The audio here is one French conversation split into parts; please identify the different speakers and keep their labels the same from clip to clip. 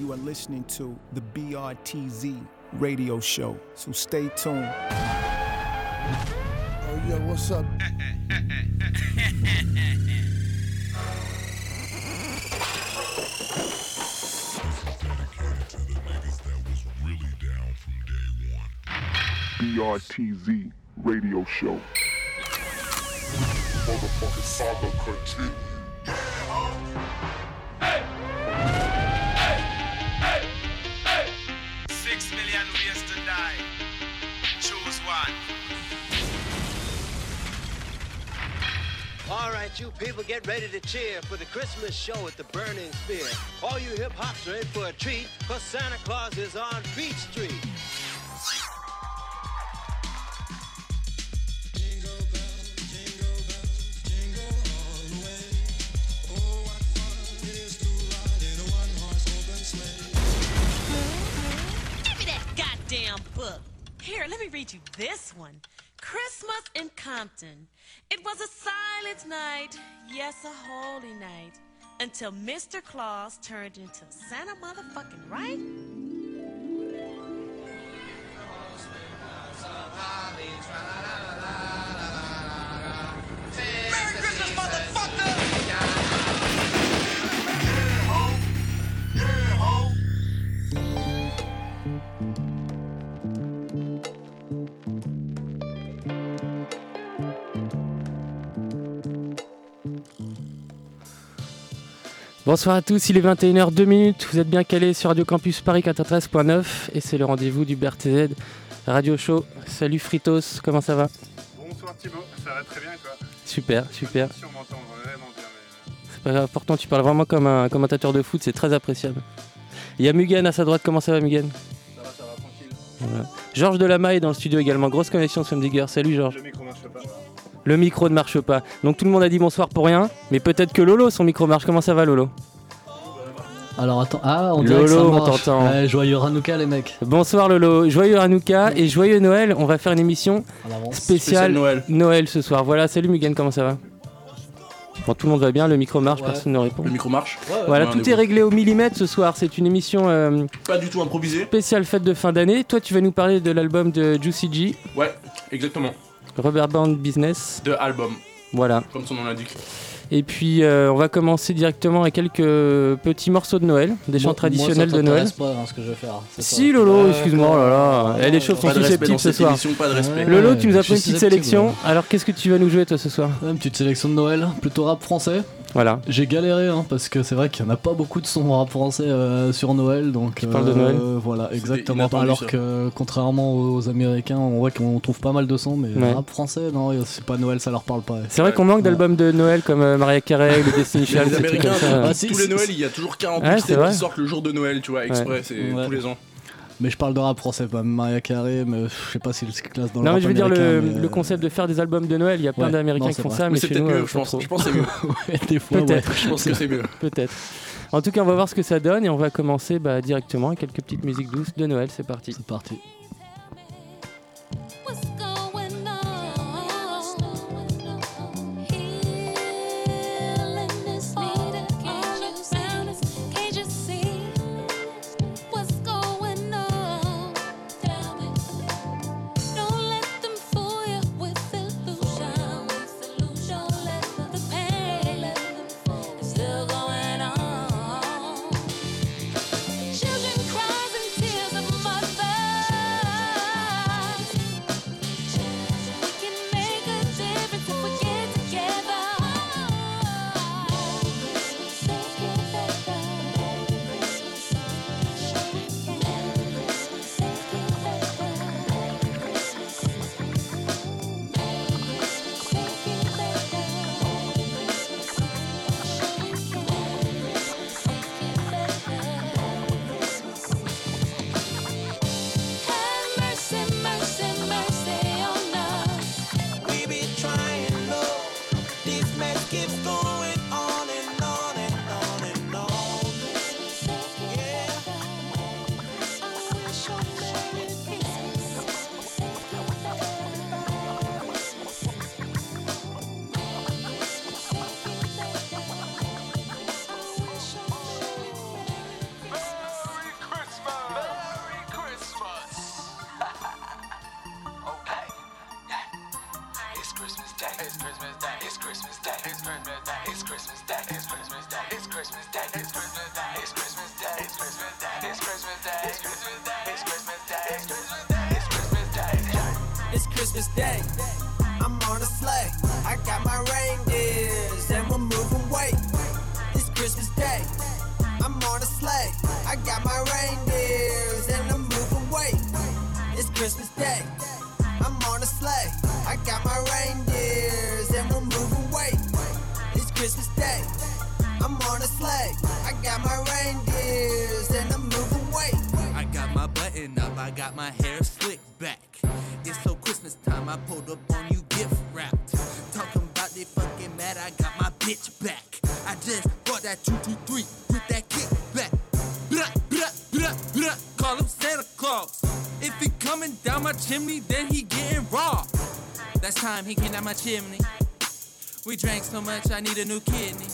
Speaker 1: You are listening to the BRTZ radio show, so stay tuned.
Speaker 2: Oh, yeah, what's up?
Speaker 3: This is dedicated
Speaker 4: to the niggas
Speaker 5: that was really down from day one.
Speaker 6: BRTZ radio show. Motherfucking saga continue. Right, you people get ready to cheer for the Christmas show at the Burning Spear. All you hip hops are in for a treat, cause Santa Claus is on Beach Street. Jingo Bells, jingo bells, jingo all the way. Oh, I thought it is too ride in a one horse open slave.
Speaker 7: Give me that goddamn book. Here, let me read you this one. Compton. It was a silent night, yes, a holy night, until Mr. Claus turned into Santa motherfucking right.
Speaker 5: Merry
Speaker 8: Bonsoir à tous, il est 21h 2 minutes. Vous êtes bien calés sur Radio Campus Paris 93.9 et c'est le rendez-vous du BRTZ Radio Show. Salut Fritos, comment ça va?
Speaker 9: Bonsoir Thibaut, ça va très bien et toi?
Speaker 8: Super, super.
Speaker 9: Si on m'entend vraiment bien, mais...
Speaker 8: C'est pas grave, pourtant tu parles vraiment comme un commentateur de foot, c'est très appréciable. Il y a Mugen à sa droite, comment ça va Mugen?
Speaker 9: Ça va, ça va, tranquille.
Speaker 8: Voilà. Georges Delamaille est dans le studio également, grosse connexion Sam Digger. Salut Georges.
Speaker 9: Le micro marche pas.
Speaker 8: Le micro ne marche pas. Donc tout le monde a dit bonsoir pour rien, mais peut-être que Lolo son micro marche. Comment ça va Lolo?
Speaker 10: Alors attends, ah on dirait que ça
Speaker 8: Lolo, on
Speaker 10: marche. Ouais, joyeux Hanouka les mecs.
Speaker 8: Bonsoir Lolo, joyeux Hanouka et joyeux Noël. On va faire une émission spéciale
Speaker 9: Noël.
Speaker 8: Noël ce soir. Voilà, salut Mugen, comment ça va? Bon, tout le monde va bien, le micro marche,
Speaker 10: Ouais.
Speaker 8: personne ne répond.
Speaker 9: Le micro marche?
Speaker 8: Voilà,
Speaker 9: Ouais,
Speaker 8: tout est
Speaker 9: est
Speaker 8: réglé au millimètre ce soir. C'est une émission euh,
Speaker 9: Pas du tout improvisé.
Speaker 8: spéciale fête de fin d'année. Toi, tu vas nous parler de l'album de Juicy G,
Speaker 9: Ouais, exactement.
Speaker 8: Rubber Band Business.
Speaker 9: De album,
Speaker 8: Voilà.
Speaker 9: comme son nom l'indique.
Speaker 8: Et puis, euh, on va commencer directement avec quelques petits morceaux de Noël, des chants
Speaker 10: Moi-
Speaker 8: traditionnels
Speaker 10: moi, ça
Speaker 8: de Noël.
Speaker 10: pas hein, ce que je vais faire. c'est
Speaker 8: Si. Lolo, excuse-moi, oh là là, Eh, les choses sont
Speaker 9: Pas de respect
Speaker 8: susceptibles ce soir.
Speaker 9: émission, pas de respect.
Speaker 10: Ouais.
Speaker 8: Lolo, tu nous as pris une petite sélection.
Speaker 10: ouais.
Speaker 8: Alors, qu'est-ce que tu vas nous jouer toi ce soir?
Speaker 10: Ouais, Une petite sélection de Noël, plutôt rap français.
Speaker 8: Voilà.
Speaker 10: J'ai galéré hein, parce que c'est vrai qu'il n'y en a pas beaucoup de sons rap français euh, sur Noël. Donc,
Speaker 8: Qui parlent de Noël
Speaker 10: Voilà, exactement. Alors
Speaker 9: ça.
Speaker 10: que contrairement aux Américains, on voit qu'on trouve pas mal de sons, mais
Speaker 8: Ouais.
Speaker 10: rap français, non, c'est pas Noël, ça leur parle pas.
Speaker 8: C'est vrai qu'on manque d'albums de Noël comme euh, Mariah Carey, le Destiny Child,
Speaker 9: les Américains,
Speaker 8: comme ça.
Speaker 10: Ah,
Speaker 9: tous les Noëls, il y a toujours 40
Speaker 8: Ouais,
Speaker 9: qui sortent le jour de Noël, tu vois, exprès, c'est
Speaker 10: Ouais.
Speaker 9: tous les ans.
Speaker 10: Mais je parle de rap français, pas Maria Carré, mais je sais pas s'il se classe dans le
Speaker 8: Non, mais je veux dire le,
Speaker 10: américain, mais,
Speaker 8: le
Speaker 10: euh,
Speaker 8: concept de faire des albums de Noël. Il y a plein
Speaker 10: Ouais.
Speaker 8: d'Américains qui
Speaker 10: c'est
Speaker 8: font
Speaker 10: vrai.
Speaker 8: ça, mais,
Speaker 9: Mais c'est
Speaker 8: nous, euh,
Speaker 9: mieux, je
Speaker 8: pas
Speaker 9: pense.
Speaker 8: trop.
Speaker 9: Je pense que c'est mieux.
Speaker 10: ouais.
Speaker 8: Peut-être.
Speaker 9: Je pense que c'est mieux.
Speaker 8: Peut-être. En tout cas, on va voir ce que ça donne et on va commencer bah, directement avec quelques petites musiques douces de Noël. C'est parti.
Speaker 10: C'est parti.
Speaker 2: Day.
Speaker 11: I'm on a sleigh. I got my reindeers and I'm moving weight. It's Christmas Day. I'm on a sleigh. I got my reindeers and we're moving weight. It's Christmas Day. I'm on a sleigh. I got my reindeers and I'm moving weight.
Speaker 12: I got my button up, I got my bought that 223 with that kick back. Blah, blah, blah, blah. Call him Santa Claus. If he coming down my chimney, then he getting raw. That's time he came down my chimney, we drank so much I need a new kidney.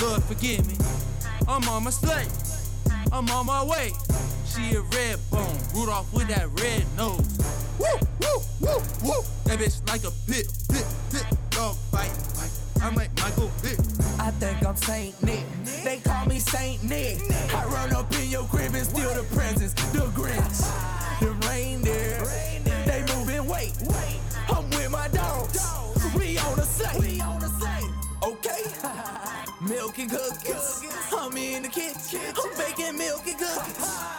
Speaker 12: Lord forgive me, I'm on my sleigh. I'm on my way. She a red bone, Rudolph with that red nose. Woo, woo, woo, woo. That bitch like a pit, pit, pit, dog fight. I'm like Michael Vick.
Speaker 11: Think I'm Saint Nick. They call me Saint Nick. I run up in your crib and steal the presents, the Grinch, the reindeer. They moving weight. I'm with my dogs. We on the same. Okay. Milk and cookies. I'm in the kitchen. I'm baking milk and cookies.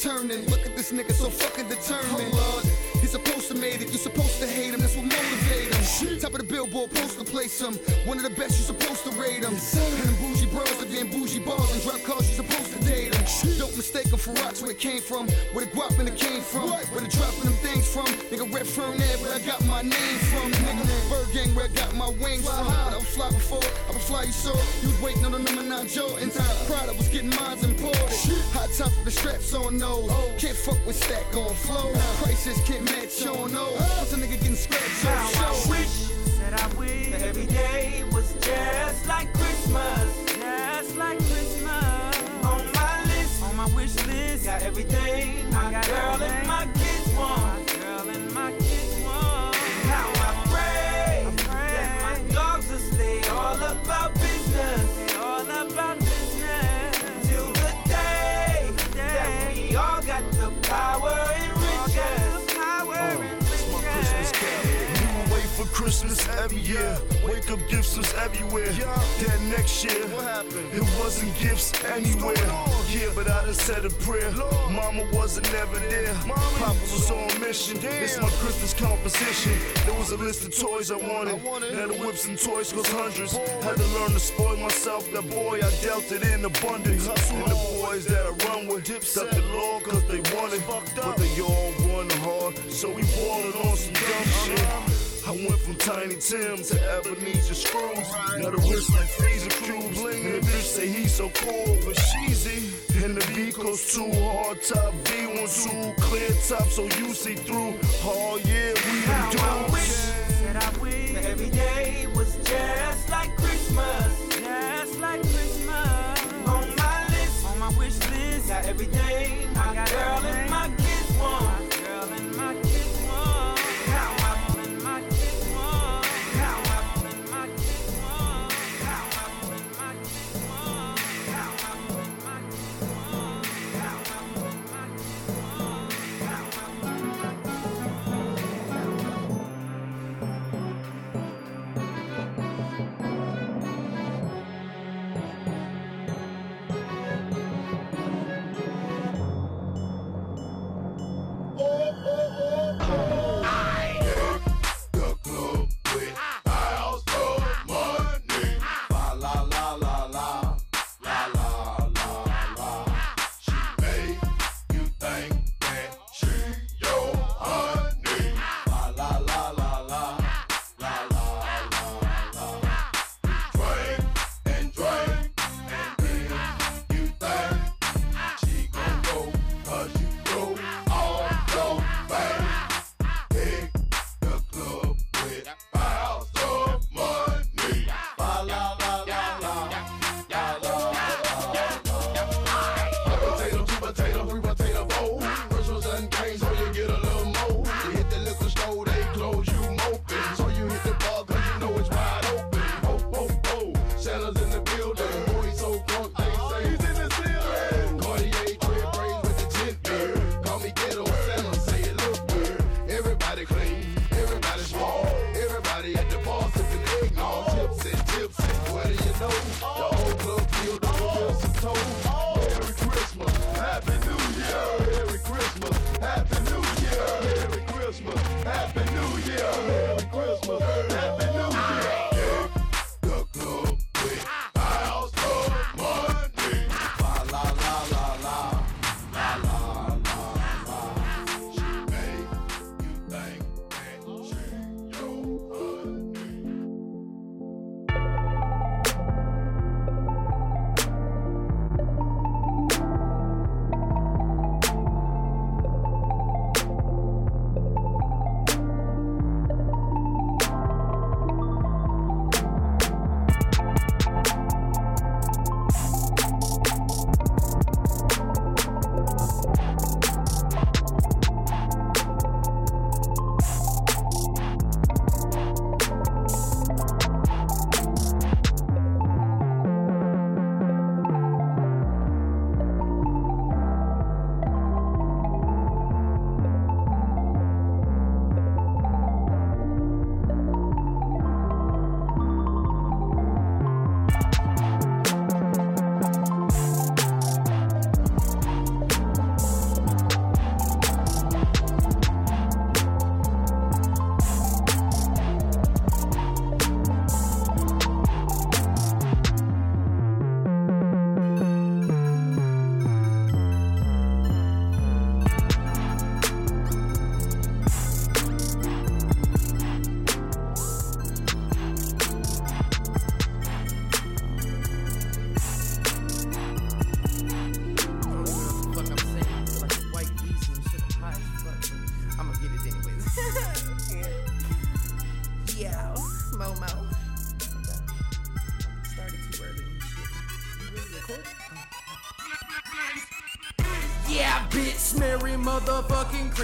Speaker 13: Turning. Look at this nigga so fucking determined. Lord, he's supposed to made it. You're supposed to hate him. That's what motivate him. Top of the billboard, poster place him. One of the best, you're supposed to rate him. And them and drop cars, you're supposed to date them. Don't mistake them for rocks where it came from, where the guap and it came from, where the dropping them things from. Nigga, Red Fern Ave, where I got my name from. Nigga, Bird Gang, where I got my wings from. But I was fly before, I was fly, you saw. You was waiting on the number nine Jordans. Pride, I was getting mines imported. Hot top with the straps on those. Can't fuck with stack on flow. Prices can't match on those. Once a nigga getting scratched on
Speaker 14: Now I
Speaker 13: show.
Speaker 14: wish that I wish that every day was just like Christmas, just like Christmas. On my list, on my wish list, got everything my girl and my
Speaker 15: Christmas every year. Wake up gifts was everywhere. Then next year, it wasn't gifts anywhere. Yeah, but I just said a prayer. Mama wasn't never there. Papa was on mission. It's my Christmas composition. There was a list of toys I wanted. Now the whips and toys cost hundreds. Had to learn to spoil myself. That boy, I dealt it in abundance. And the boys that I run with, stuck the law cause they wanted. But they all won hard. So we ballin' on some dumb shit. I went from Tiny Tim to Ebenezer Screws. Now the wrist like freezer cubes. And the bitch say he's so cool, but sheezy. And the beat goes too hard top V1 2 clear top so you see through. Oh yeah, we
Speaker 14: Now
Speaker 15: the
Speaker 14: I wish
Speaker 15: dudes.
Speaker 14: that I wish that every day was just like Christmas, just like Christmas. On my list, on my wish list, got everything my girl and my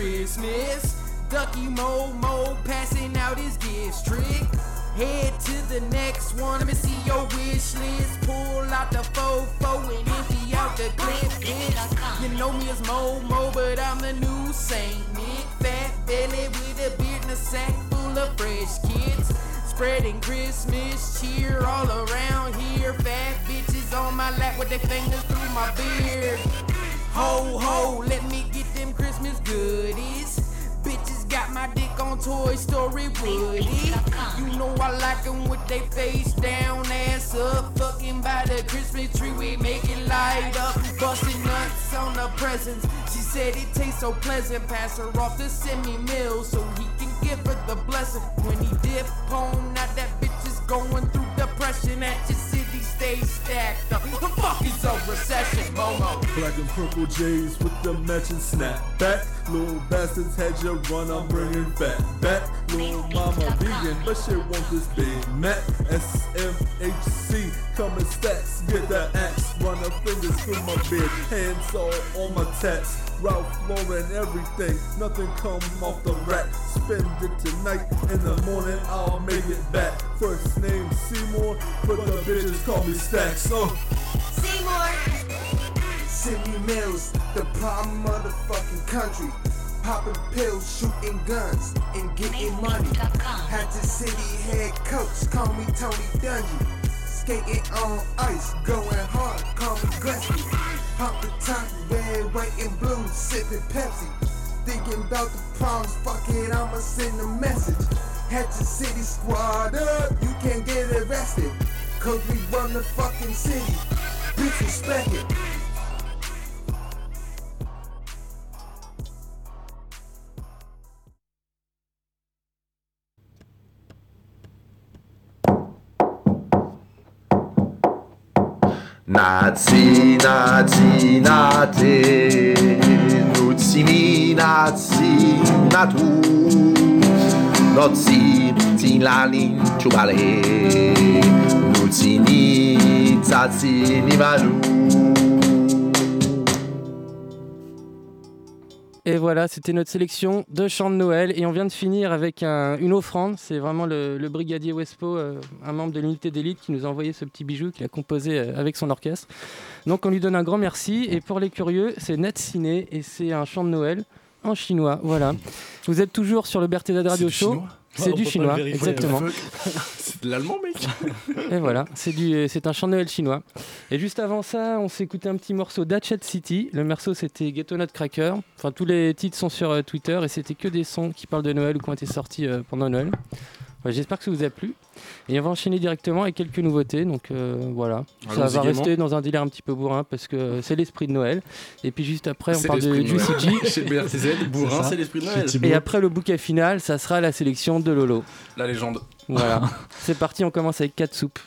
Speaker 16: Christmas.
Speaker 17: Ducky Mo Mo passing out his gifts. Trick. Head to the next pleasant. Pass her off to send me meals so he can give her the blessing. When he dip home, now that bitch is going through depression. At your city, stay stacked up. Recession, Momo?
Speaker 18: Black and purple J's with the matching snapback. Little bastards had your run, I'm bringing fat back. Little mama vegan, but she want this Big Mac. SMHC, coming stacks, get that axe. Run her fingers through my beard, hands all on my tats. Ralph Lauren, everything, nothing come off the rack. Spend it tonight, in the morning I'll make it back. First name Seymour, but the bitches call me Stacks. Oh.
Speaker 19: Sydney Mills, the prime motherfucking country. Popping pills, shooting guns, and getting money. Hatchet City head coach, call me Tony Dungy. Skating on ice, going hard, call me Gretzky. Pump the top, red, white, and blue, sipping Pepsi. Thinking about the problems, fuck it, I'ma send a message. Hatchet City squad up, you can't get arrested. Cause we run the fucking city. Bitch, respect it.
Speaker 20: Nazi, Nazi, Nazi, Nazi, Nazi, Nazi, Nazi, Nazi, Nazi, Nazi, Nazi, Nazi, Nazi, Nazi, Nazi, Nazi, Nazi, Nazi,
Speaker 8: Et voilà, c'était notre sélection de chants de Noël. Et on vient de finir avec un- une offrande. C'est vraiment le, le brigadier Wespo, euh, un membre de l'unité d'élite, qui nous a envoyé ce petit bijou qu'il a composé euh, avec son orchestre. Donc on lui donne un grand merci. Et pour les curieux, c'est Net Ciné et c'est un chant de Noël en chinois. Voilà. Vous êtes toujours sur le BRTZ Radio Show.
Speaker 9: chinois?
Speaker 8: C'est du chinois, exactement.
Speaker 9: C'est de l'allemand, mec.
Speaker 8: Et voilà, c'est du, c'est un chant de Noël chinois. Et juste avant ça, on s'est écouté un petit morceau d'Hatchet City. Le morceau, c'était Ghetto Nutcracker. Enfin, tous les titres sont sur euh, Twitter et c'était que des sons qui parlent de Noël ou qui ont été sortis euh, pendant Noël. Ouais, J'espère que ça vous a plu. Et on va enchaîner directement avec quelques nouveautés. Donc euh, voilà, ça va rester dans un délire un petit peu bourrin parce que c'est l'esprit de Noël. Et puis juste après, on parle de. Juicy G.
Speaker 9: Chez BRTZ, bourrin, c'est l'esprit de Noël.
Speaker 8: Et après le bouquet final, ça sera la sélection de Lolo.
Speaker 9: La légende.
Speaker 8: Voilà. c'est parti, on commence avec 4 soupes.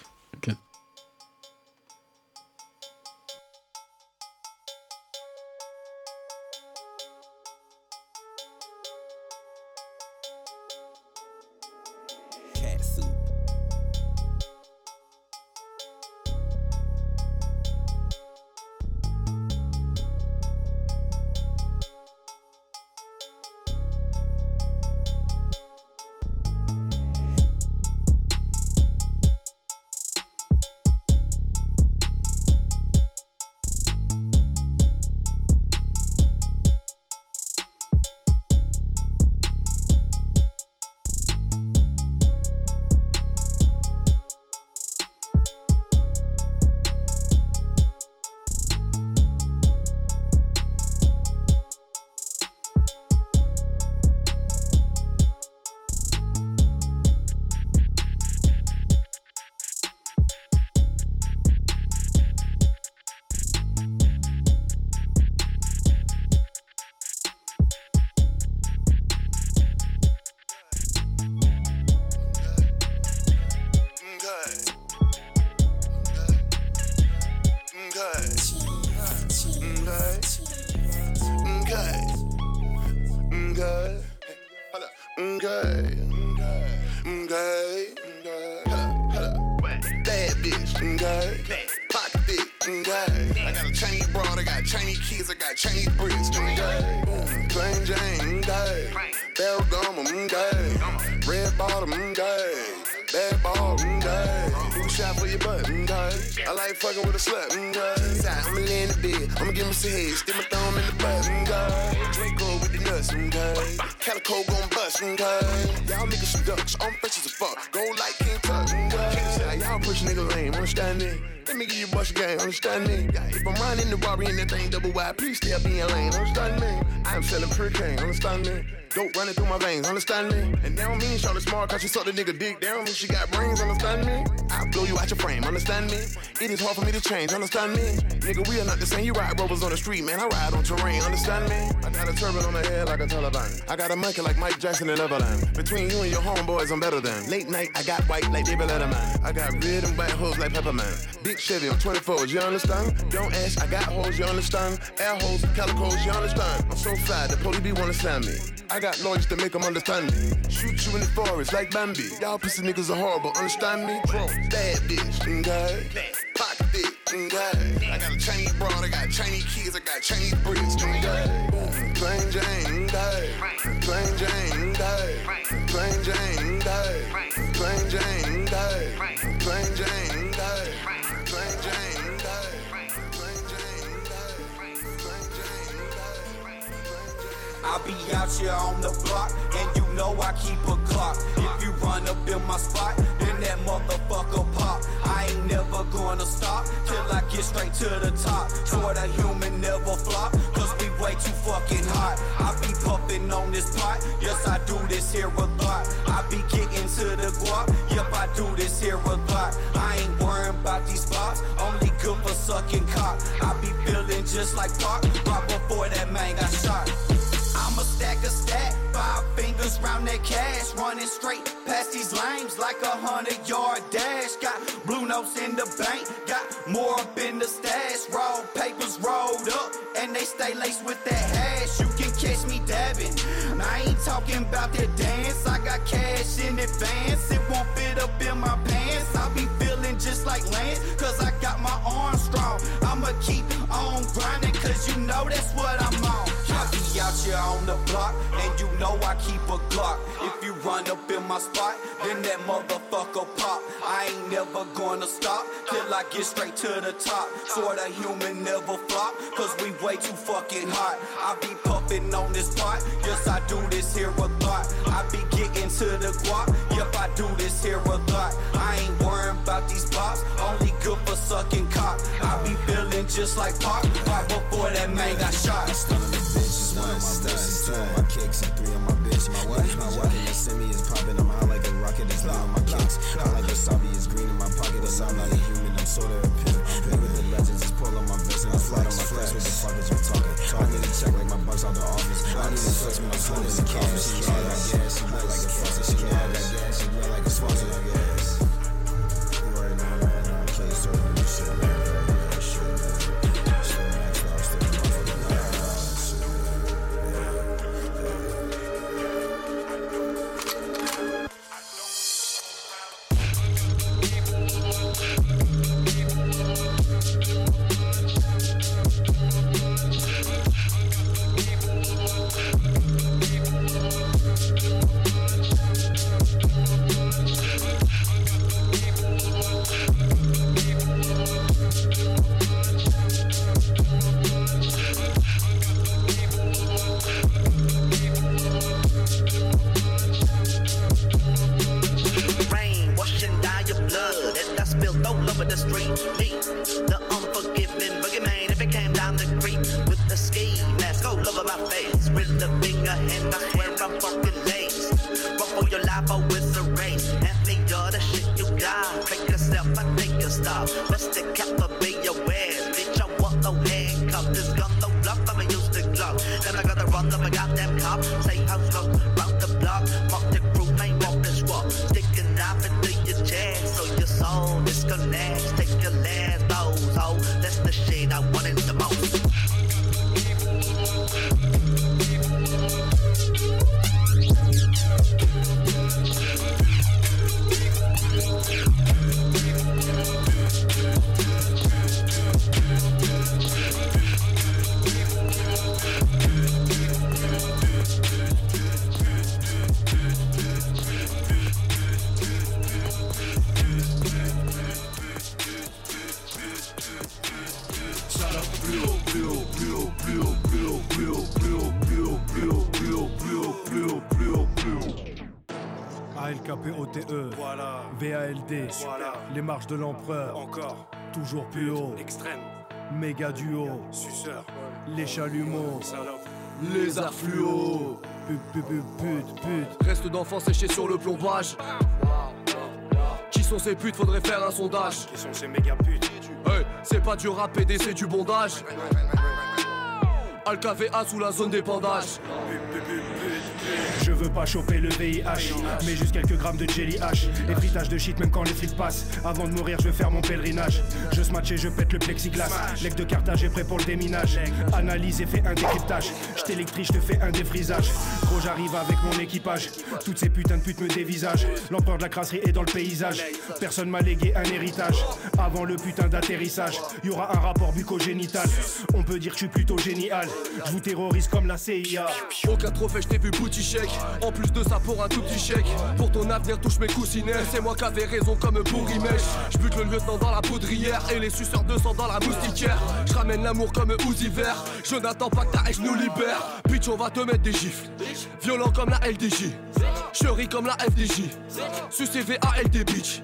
Speaker 21: If the Barbie and that thing double wide, please stay up in your lane, understand me? I'm selling pre-cane, understand me? Dope running through my veins, understand me? And that don't mean Charlotte smart cause she suck the nigga dick. That don't mean she got brains, understand me? I blow you out your frame, understand me? It is hard for me to change, understand me? Nigga, we are not the same. You ride rovers on the street, man. I ride on terrain, understand me? I got a turban on the head like a Taliban. I got a monkey like Mike Jackson in Neverland. Between you and your homeboys, I'm better than. Late night, I got white like David Letterman. I got red and white hoes like Peppermint. Big Chevy, I'm 24, you understand? Don't ask, I got hoes, you understand? Air hoes, calicos, you understand? I'm so fly, the police be wanna slam me. I got lawyers to make them understand me. Shoot you in the forest like Bambi. Y'all pussy niggas are horrible, understand me? Bad bitch, okay? Pocket thick, okay? I got a Chinese broad, I got Chinese kids, I got Chinese bricks, okay? Plain Jane, okay? Plain Jane, okay? Plain Jane, okay? Plain Jane, okay? Plain Jane, okay? Plain Jane,
Speaker 22: I be out here on the block, and you know I keep a clock. If you run up in my spot, then that motherfucker pop. I ain't never gonna stop till I get straight to the top. Swear the human never flop, cause we way too fucking hot. I be puffing on this pot, yes I do this here a lot. I be getting to the guap, yep I do this here a lot. I ain't worrying about these spots, only good for sucking cock. I be feeling just like Pac, right before that man got shot. I'm a stack a stack, five fingers round that cash, running straight past these lames like a hundred yard dash. Got blue notes in the bank, got more up in the stash. Roll papers rolled up, and they stay laced with that hash. You can catch me dabbing. I ain't talking about that dance. I got cash in advance, it won't fit up in my pants. I be feeling just like Lance, cause I got my arms strong. I'ma keep on grinding, cause you know that's what. I out here on the block, and you know I keep a Glock. If you run up in my spot, then that motherfucker pop. I ain't never gonna stop till I get straight to the top. Swear the human never flop, cause we way too fucking hot. I be puffing on this pot, yes I do this here a lot. I be getting to the guap, yep I do this here a lot. I ain't worrying about these pops, only good for sucking cock. I be feeling just like Pac, right before that man got shot.
Speaker 23: One of my bitches, two of my kicks, and three of my bitch. My wife, my wife, and semi is popping. I'm high like a rocket, it's low on my kicks. I like wasabi, it's green in my pocket, it's I'm not a human, I'm sorta a pimp. Live with the legends, just pull my vest and I fly on my flex. What the fuck is you talking? I need a check like my bucks out the office. I need to flex when I'm in the gas, she wet like a faucet. She wet like a I guess.
Speaker 24: veins. Ruffle your life out with the race. Hand me all the shit you got. Take yourself, I take your stop. Bust the
Speaker 25: cap de l'empereur, encore, toujours plus haut, extrême, méga duo, suceur, les chalumeaux, les arts fluo, pute, pute, pute, pute, pute.
Speaker 26: Reste d'enfants séchés sur le plombage. Qui sont ces putes? Faudrait faire un sondage.
Speaker 25: Qui sont ces méga putes?
Speaker 26: Hey, c'est pas du rap PD, c'est du bondage. Alkava sous la zone d'épandage.
Speaker 25: Je veux pas choper le VIH, mais juste quelques grammes de jelly H. Effritage de shit même quand les frites passent. Avant de mourir, je vais faire mon pèlerinage. Je smatch et je pète le plexiglas. Lec de Carthage est prêt pour le déminage. Analyse et fais un décryptage. Je t'électrise, je te fais un défrisage. Gros, j'arrive avec mon équipage. Toutes ces putains de putes me dévisagent. L'empereur de la crasserie est dans le paysage. Personne m'a légué un héritage. Avant le putain d'atterrissage, y aura un rapport bucogénital. On peut dire que je suis plutôt génial. Je vous terrorise comme la CIA.
Speaker 26: Aucun trophée, je t'ai vu bouti chèque. En plus de ça, pour un tout petit chèque. Pour ton avenir, touche mes coussinets. C'est moi qui avais raison comme Bourrimèche. Je bute le lieutenant dans la poudrière et les suceurs de sang dans la moustiquaire. Je ramène l'amour comme Uzi vert. Je n'attends pas que ta hache nous libère. Bitch, on va te mettre des gifles. Violent comme la LDJ. Chérie comme la FDJ. Sucé VALD bitch.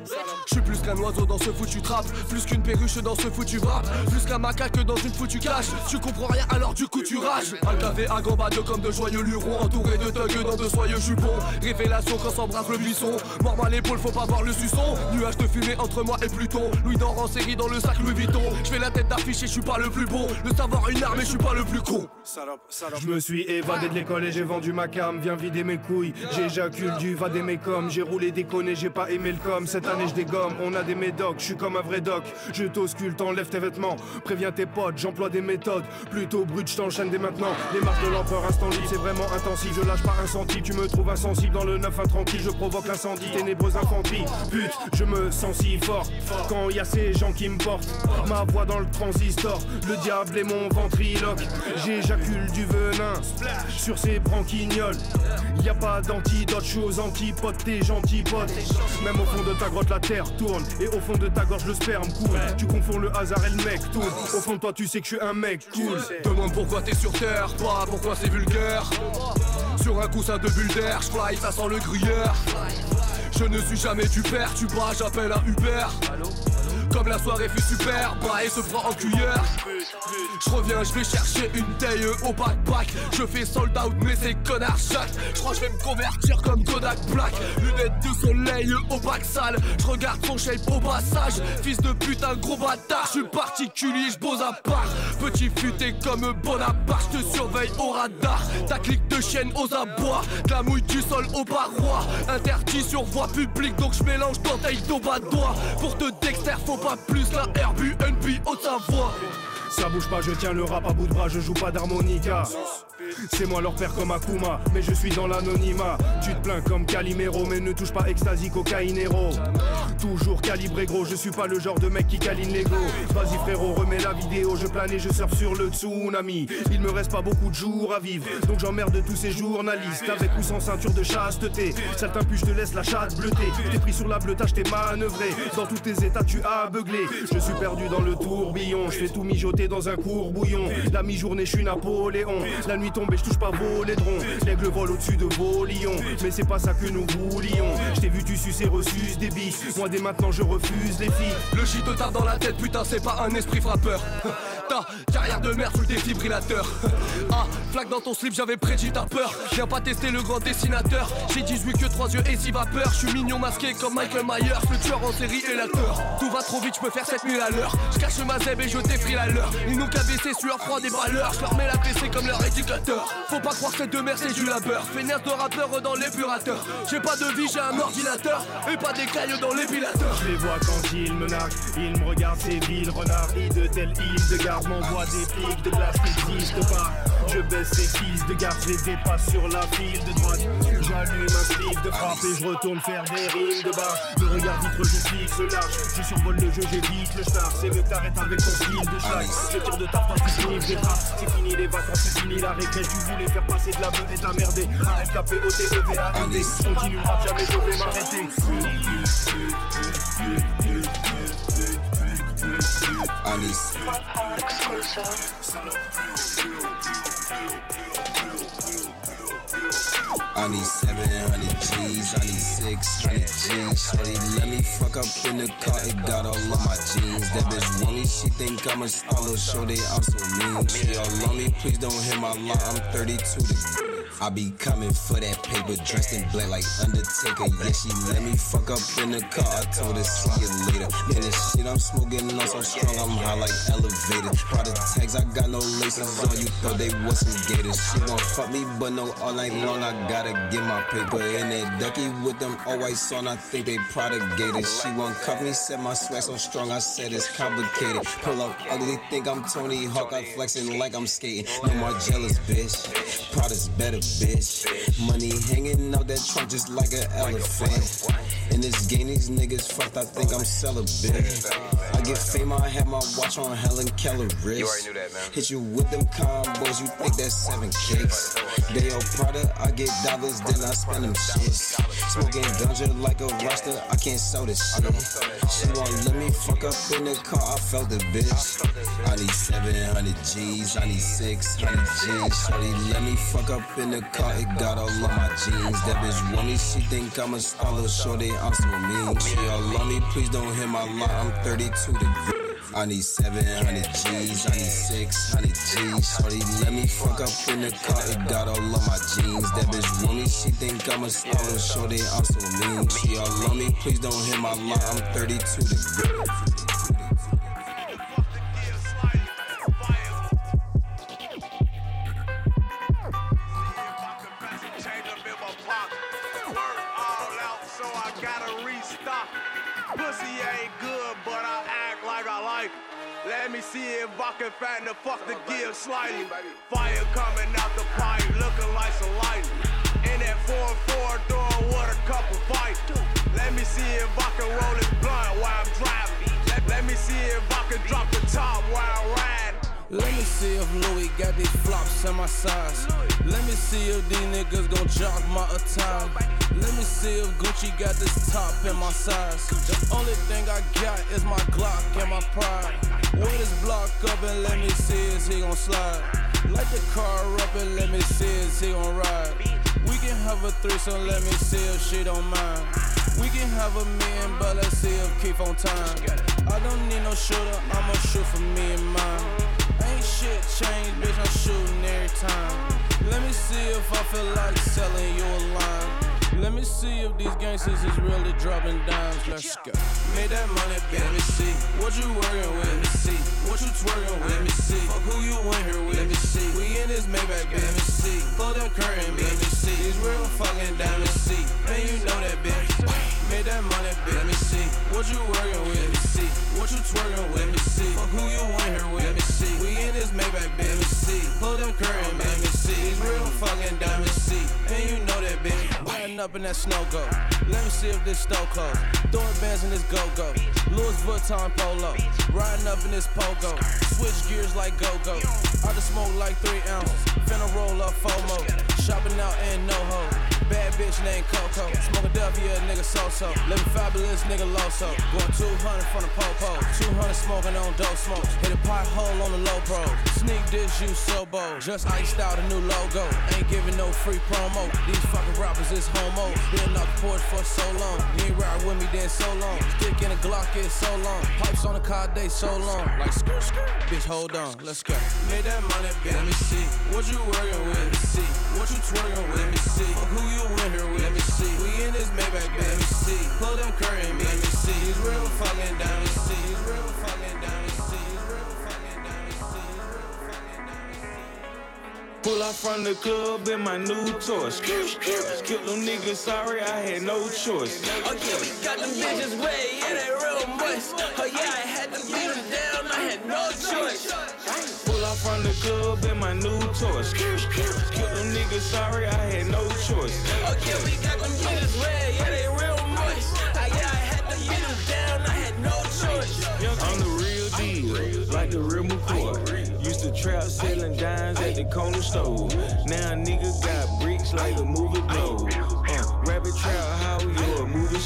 Speaker 26: Je suis plus qu'un oiseau dans ce foutu trap. Plus qu'une perruche dans ce foutu rap. Plus qu'un macaque dans une foutue cache. Tu comprends rien alors du coup tu rages. Alcavé à gambade comme de joyeux lurons. Entouré de thugs dans de soyeux jupons. Révélation quand s'embrasse le buisson. Mort à l'épaule, faut pas voir le suçon. Nuage de fumée entre moi et Pluton. Louis d'or en série dans le sac Louis Vuitton. Je fais la tête d'affiche et je suis pas le plus bon. Le savoir une arme et je suis pas le plus con.
Speaker 25: Je me suis évadé de l'école et j'ai vendu ma cam. Viens vider mes couilles. J'éjacule du va des comme J'ai roulé déconné, j'ai pas aimé le com. Cette année je dégomme, on a des médocs. Je suis comme un vrai doc. Je t'auscule, t'enlève tes vêtements. Préviens tes potes, j'emploie des méthodes. Plutôt brut, je t'enchaîne dès maintenant. Les marches de l'empereur instant libre, c'est vraiment intensif. Je lâche pas un centime, tu me trouves insensible dans le 9 intranquille. Je provoque l'incendie, ténébreuse infanterie. Pute, je me sens si fort quand y a ces gens qui me portent. Ma voix dans le transistor, le diable est mon ventriloque. J'éjacule du venin sur ces branquignoles. Y a pas d'antidote, chose antipote, t'es gentil pote. Même au fond de ta grotte, la terre tourne. Et au fond de ta gorge, le sperme coule. Tu confonds le hasard et le mec tourne. Au fond de toi, tu sais que je suis un mec cool.
Speaker 26: Demande pourquoi t'es sur terre, pas pourquoi c'est vulgaire. Sur un coussin de bulle d'air, ça sent le gruyère. Je ne suis jamais du père, tu bras, j'appelle un Uber. La soirée fut super, bah et se prend en cuillère. Je reviens, je vais chercher une taille au backpack. Je fais sold out, mais c'est connard chaque. Je crois je vais me convertir comme Kodak Black. Lunettes de soleil au bac sale. Je regarde son shape au passage. Fils de putain, gros bâtard. Je suis particulier, je à part. Petit futé comme Bonaparte, je te surveille au radar. Ta clique de chienne aux abois. De la mouille du sol aux parois. Interdit sur voie publique, donc je mélange dentelle d'au bas doigt. Pour te dexter, faut pas plus la RBNB haute voix
Speaker 25: ça bouge pas, je tiens le rap à bout de bras, je joue pas d'harmonica. C'est moi leur père comme Akuma, mais je suis dans l'anonymat. Tu te plains comme Calimero, mais ne touche pas ecstasy, cocaïnero. Toujours calibré gros, je suis pas le genre de mec qui câline l'ego. Vas-y frérot, remets la vidéo, je plane et je surfe sur le tsunami. Il me reste pas beaucoup de jours à vivre, donc j'emmerde tous ces journalistes. Avec ou sans ceinture de chasteté, certains pu je te laisse la chatte bleutée. T'es pris sur la bleutage, t'es manœuvré. Dans tous tes états, tu as beuglé. Je suis perdu dans le tourbillon, je fais tout mijoter dans un court bouillon. La mi-journée, je suis Napoléon. La nuit tombe et je touche pas vos laidrons. L'aigle vole au-dessus de vos lions. Mais c'est pas ça que nous voulions. Je t'ai vu, tu suces et reçus des bis. Moi, dès maintenant, je refuse les filles.
Speaker 26: Le shit te dans la tête, putain, c'est pas un esprit frappeur. Ta carrière de merde sous le défibrillateur. Ah, flaque dans ton slip, j'avais prédit ta peur. Viens pas tester le grand dessinateur. J'ai 18 que 3 yeux et 6 vapeurs. Je suis mignon masqué comme Michael Myers, le tueur en série et l'acteur. Tout va trop vite, je peux faire 7000 à l'heure. Je cache ma zèbe et je défrile à l'heure. Ils qu'à baisser sur froid des balleurs. Je leur la PC comme leur éducateur. Faut pas croire que cette merde c'est du labeur. Feignasse de rappeur dans l'épurateur. J'ai pas de vie, j'ai un ordinateur. Et pas des cailloux dans l'épilateur.
Speaker 25: Je les vois quand ils me narguent, ils me regardent ces villes renards, ils de telle île de garde m'envoient des pics de glace qui n'existent pas. Je baisse ces fils de garde, je les dépasse sur la file de droite. J'allume un slip de frappe et je retourne faire des rimes de bas. Le regard vitre, je fixe large, je survole le jeu, j'évite le star. C'est mieux que t'arrêtes avec ton style de schlag. Je tire de ta part, tu sniffes des traces. C'est fini les vacances, c'est fini la récré. Tu voulais faire passer de la beuh et t'as merdé. Arrête la POT, EVAND. Continue le rap, jamais je vais m'arrêter.
Speaker 27: Need I need 700 G's, I need 600 G's. Shorty, let me fuck up in the car, it got all of my jeans. That bitch want me, she think I'm a staller, shorty, I'm so mean. She all on me, please don't hit my line, I'm 32 to I be coming for that paper, dressed in black like Undertaker. Yeah, she let me fuck up in the car. I told her see you later. Man, this shit I'm smoking on so strong, I'm high like elevator. Product tags, I got no laces on. You thought they was some gators. She gon' fuck me, but no all night long. I gotta get my paper in that ducky with them all white on. I think they product gators. She won't cuff me, said my swag so strong. I said it's complicated. Pull up ugly, think I'm Tony Hawk. I flexing like I'm skating. No more jealous, bitch. Products better, bitch. Money hanging out that trunk just like an elephant. In this game, these niggas fucked. I think I'm celibate. I get fame, I have my watch on Helen Keller wrist.
Speaker 28: You already knew that, man.
Speaker 27: Hit you with them combos, you think that's seven kicks. They all Prada, I get dollars, then I spend them shits. Smoking ganja like a roster, I can't sell this shit. She won't let me fuck up in the car, I felt the bitch. I need 700 G's, I need 600 G's. Shorty, let me fuck up in the car, it got all of my jeans. That bitch want me, she think I'm a staller, shorty, I'm so mean. She all on me, please don't hit my line, I'm 32 degrees. I need 700 G's, I need 600 G's. Shorty, let me fuck up in the car, it got all of my jeans. That bitch want me, she think I'm a staller, shorty, I'm so mean. She all on me, please don't hit my line, I'm 32 degrees.
Speaker 29: But I act like I like it. Let me see if I can find the fuck to give slightly. Fire coming out the pipe, looking like some lightning. In that 4-4 door with a couple bites. Let me see if I can roll it blunt while I'm driving. Let, let me see if I can drop the top while I'm riding.
Speaker 30: Let me see if Louis got these flops in my size. Let me see if these niggas gon' jog my attire. Let me see if Gucci got this top in my size. The only thing I got is my Glock and my pride. Wear this block up and let me see is he gon' slide. Light the car up and let me see is he gon' ride. We can have a threesome, let me see if she don't mind. We can have a million, but let's see if keep on time. I don't need no shooter, I'ma shoot for me and mine. Shit changed, bitch, I'm shooting every time. Let me see if I feel like selling you a line. Let me see if these gangsters is really dropping dimes. Let's go. Made that money, baby. Let me see what you working with. Let me see what you twerking with. Let me see fuck who you in here with. Let me see we in this Maybach, baby. Let me see pull them curtain, baby. Let me see these real fucking diamonds. See, man, you know that, bitch. Made that money, baby. Let me see what you working with. Let me see what you twerking with. Let me see fuck who you in here with. Let me see we in this Maybach, baby. Let me see pull them curtain, baby. Let me see these real fucking diamonds. See, man, you know that, bitch. Up in that snow go. Let me see if this store closed. Throwing bands in this go go. Louis Vuitton polo. Riding up in this pogo. Switch gears like go go. I just smoke like three ounces. Finna roll up FOMO. Shopping out in NoHo. Bad bitch named Coco. Smoking W, a nigga so so. Living fabulous, nigga low so. Going 200 from the popo. 200 smoking on dope smoke. Hit a pothole on the low pro. Sneak this, you so bold. Just iced out a new logo. Ain't giving no free promo. These fucking rappers is homo. Been up porch for so long. You ain't ride with me then so long. Stick in a Glock is so long. Pipes on the car they so long. Like skirt skirt. Bitch, hold on, let's go. Made that money, bitch. Let me see what you working with. Let me see what you twerking with. Let me see who you in here with. Let me see we in this Maybach, bitch. Let me see pull them curtain. Let me see these real fucking diamonds. See these real fucking diamonds. See these real fucking. See real fucking diamonds.
Speaker 14: Pull out from the club in my new toy. Skip them niggas, sorry, I had no choice.
Speaker 11: Oh yeah, we got them bitches way, yeah, they real moist. Oh yeah, I had to beat them down, I had no choice.
Speaker 14: Pull out from the club in my new toy. Skip them niggas, sorry, I had no
Speaker 11: Oh yeah, we got them way, yeah, they real moist. Oh yeah, I had to beat them down, I had no choice.
Speaker 14: I'm the real deal, like the real McCoy. Used to trap selling dimes at the corner store. Now a nigga got bricks like a movie blow. Uh, rabbit trap, how you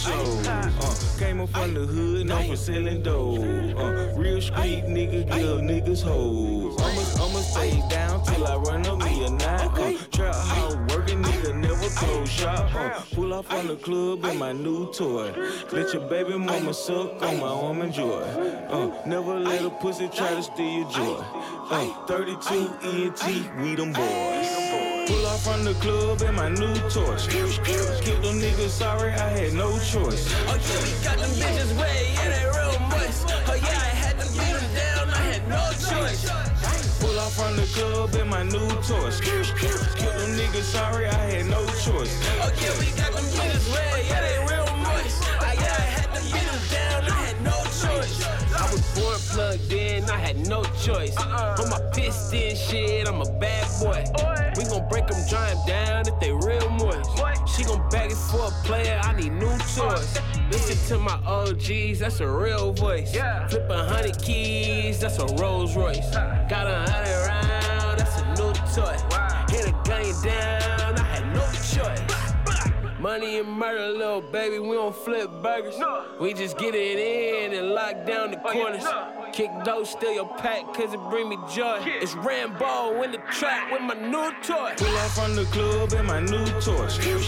Speaker 14: a movie show. Uh, came up from the hood, known for selling dough. Uh, real street nigga, give niggas hoes. I'ma, I'ma stay down till I run up me a nine. Uh, trap house working, nigga never close shop. Uh, pull off on the club in my new toy. Let your baby mama suck on my arm and joy. Uh, never let a pussy try to steal your joy. Uh, 32 ENT, we them boys. Pull off from the club in my new torch. Kill them niggas, sorry, I had no choice.
Speaker 30: Oh yeah, we got them bitches way, yeah, they real moist. Oh yeah, I had to beat them down, I had no choice.
Speaker 14: Pull off from the club in my new torch. Kill them niggas, sorry, I had no choice.
Speaker 30: Oh yeah, we got them bitches way, yeah, they real Born plugged in, I had no choice. On my piston shit, I'm a bad boy. We gon' break them, dry 'em down if they real moist. She gon' bag it for a player, I need new toys. Listen to my OGs, that's a real voice. Flip a hundred keys, that's a Rolls Royce. Got a hundred round, that's a new toy. Hit a gun down, Money and murder, little baby, we don't flip burgers. We just get it in and lock down the oh, corners. Kick dough, steal your pack, cause it bring me joy. It's Rambo in the trap with my new toy.
Speaker 14: Pull off from the club in my new torch. Kill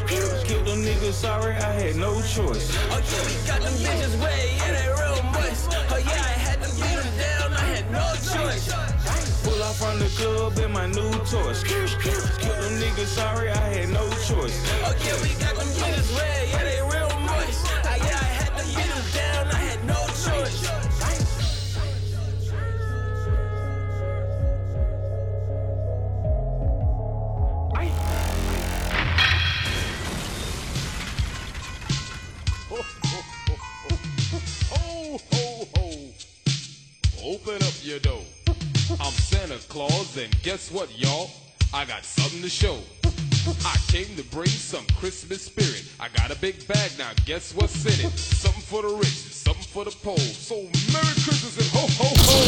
Speaker 14: them niggas, sorry, I had no choice.
Speaker 30: Oh yeah, we got them bitches way, yeah, they real moist. Oh yeah, I had to beat them down, I had no choice.
Speaker 14: Pull off from the club in my new torch. Kill them niggas, sorry, I had no choice.
Speaker 30: Oh yeah, we got them bitches way, yeah, they real moist. Oh ah, yeah, I had to beat them down, I had no choice.
Speaker 31: Ho, ho, ho. Open up your door. I'm Santa Claus, and guess what, y'all? I got something to show. I came to bring some Christmas spirit. I got a big bag now, guess what's in it? Something for the rich, something for the poor. So Merry Christmas and ho ho ho!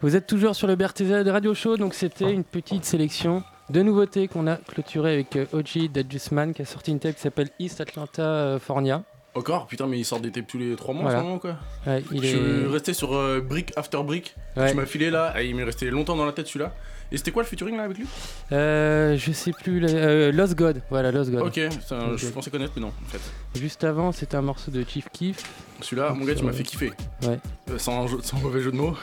Speaker 8: Vous êtes toujours sur le BRTZ Radio Show, donc c'était une petite sélection de nouveautés qu'on a clôturé avec euh, OG Dajusman qui a sorti une tape qui s'appelle East Atlanta euh, Fornia.
Speaker 9: Encore Putain, mais il sort des tapes tous les 3 mois
Speaker 8: Voilà.
Speaker 9: en ce moment, quoi.
Speaker 8: Ouais, il
Speaker 9: je suis
Speaker 8: est-
Speaker 9: resté sur euh, Brick After Brick.
Speaker 8: Ouais.
Speaker 9: Tu m'as filé là, et il m'est resté longtemps dans la tête celui-là. Et c'était quoi le featuring là avec lui?
Speaker 8: Euh, je sais plus, euh, Lost God, voilà Lost God.
Speaker 9: Ok. je pensais connaître, mais non, en fait.
Speaker 8: Juste avant, c'était un morceau de Chief Keef.
Speaker 9: Celui-là, mon gars, tu m'as fait kiffer.
Speaker 8: Ouais.
Speaker 9: Euh, sans, mauvais jeu de mots.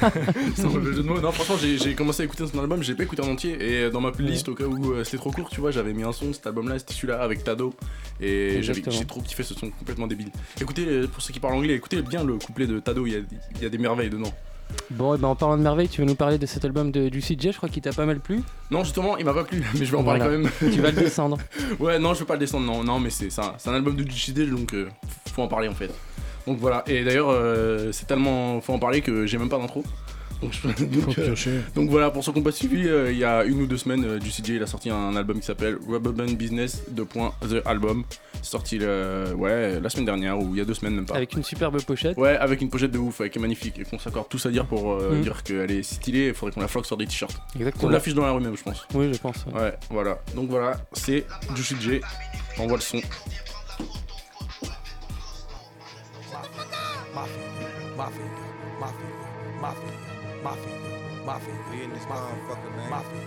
Speaker 9: sans mauvais jeu de mots. Non, franchement, j'ai commencé à écouter son album, j'ai pas écouté en entier. Et euh, dans ma playlist, au cas où euh, c'était trop court, tu vois, j'avais mis un son, cet album-là, c'était celui-là avec Tado. Et j'ai trop kiffé ce son complètement débile. Écoutez, euh, pour ceux qui parlent anglais, écoutez bien le couplet de Tado, il y a, il y a des merveilles dedans.
Speaker 8: Bon, et ben en parlant de merveille, tu veux nous parler de cet album de Juicy J, je crois qu'il t'a pas mal plu.
Speaker 9: Non, justement, il m'a pas plu, mais je vais en parler quand même.
Speaker 8: Tu vas le descendre.
Speaker 9: ouais, non, je veux pas le descendre, non, non, mais c'est un, c'est un album de JD, donc euh, faut en parler en fait. Donc voilà, et d'ailleurs, euh, c'est tellement. Faut en parler que j'ai même pas d'intro. Donc, je- donc, euh, donc voilà, pour ceux qui n'ont pas suivi, euh, il y a une ou deux semaines, euh, Juicy J il a sorti un album qui s'appelle Rubber Band Business 2. The Album. C'est sorti euh, ouais, la semaine dernière, ou il y a deux semaines même pas.
Speaker 8: Avec une superbe pochette.
Speaker 9: Ouais, avec une pochette de ouf, ouais, qui est magnifique, et qu'on s'accorde tous à dire pour euh,
Speaker 8: Mhm.
Speaker 9: dire qu'elle est stylée, il faudrait qu'on la floque sur des t-shirts.
Speaker 8: Exactement.
Speaker 9: Qu'on l'affiche dans la rue même, je pense.
Speaker 8: Oui, je pense. ouais.
Speaker 9: Ouais, voilà. Donc voilà, c'est Juicy J. On voit le son.
Speaker 32: Mafia, mafia, mafia, mafia, mafia, mafia. We in this motherfucker, man. Mafia,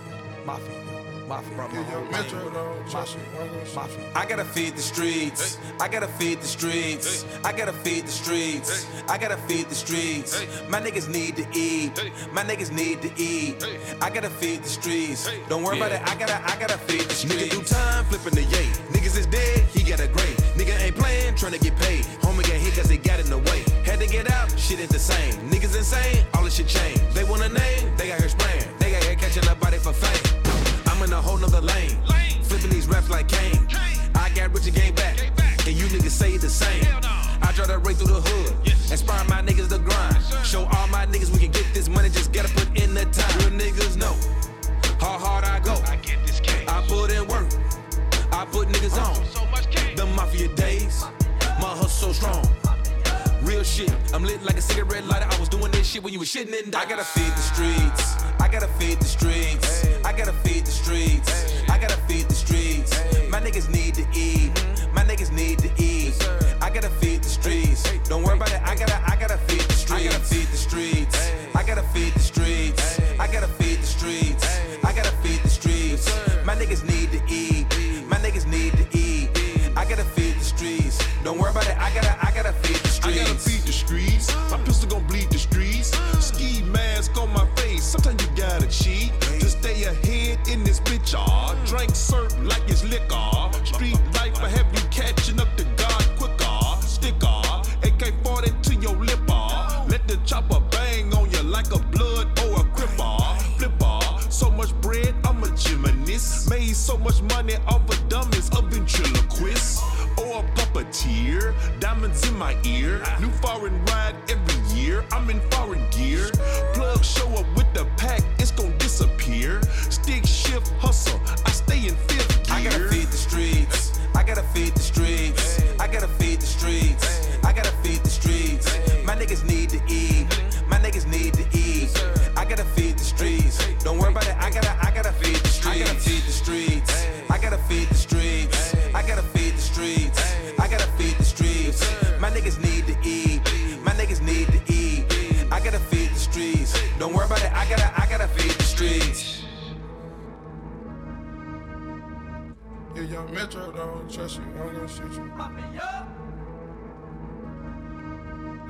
Speaker 32: mafia, mafia. Brought my whole
Speaker 33: Metro,
Speaker 32: team.
Speaker 33: dog. Trust me.
Speaker 32: Mafia, mafia.
Speaker 34: I gotta feed the streets. I gotta feed the streets. I gotta feed the streets. I gotta feed the streets. My niggas need to eat. My niggas need to eat. I gotta feed the streets. Don't worry about it. I gotta, I gotta feed the streets. Nigga do time flipping the yay. Niggas is dead. He got a grade. Nigga ain't playing, trying to get paid. Homie got hit cause they got in the way. Had to get out. Shit ain't the same. Niggas insane. All this shit changed. They want a name. They got here spraying. They got here catching a body for fame. I'm in a whole nother lane. Flipping these raps like Kane. I got rich and game back. And you niggas say the same. I try that race through the hood. Inspire my niggas to grind. Show all my niggas we can get this money. Just gotta put in the time. Real niggas know how hard I go. I get this cake. I put in work. I put niggas on. So The mafia days. My hustle so strong. Real shit, I'm lit like a cigarette lighter. I was doing this shit when you was shitting in. I gotta feed the streets. I gotta feed the streets. I gotta feed the streets. I gotta feed the streets. My niggas need to eat. My niggas need to eat. I gotta feed the streets. Don't worry about it. I gotta, I gotta feed the streets. I gotta feed the streets. I gotta feed the streets. I gotta feed the streets. I gotta feed the streets. My niggas need to eat. My niggas need to eat. I gotta feed the streets. Don't worry about
Speaker 21: Sometimes you gotta cheat to stay ahead in this bitch. Ah, drink syrup like it's liquor. Street life will have you catching up to God quicker. Sticker, AK 40 to your lip. ah. Let the chopper bang on you like a blood or a cripper. Flipper, so much bread, I'm a gymnast. Made so much money off of dummies, a ventriloquist or a puppeteer. Diamonds in my ear, new foreign ride every I'm in foreign gear. Plug show up with the pack, it's gon' disappear. Stick shift hustle,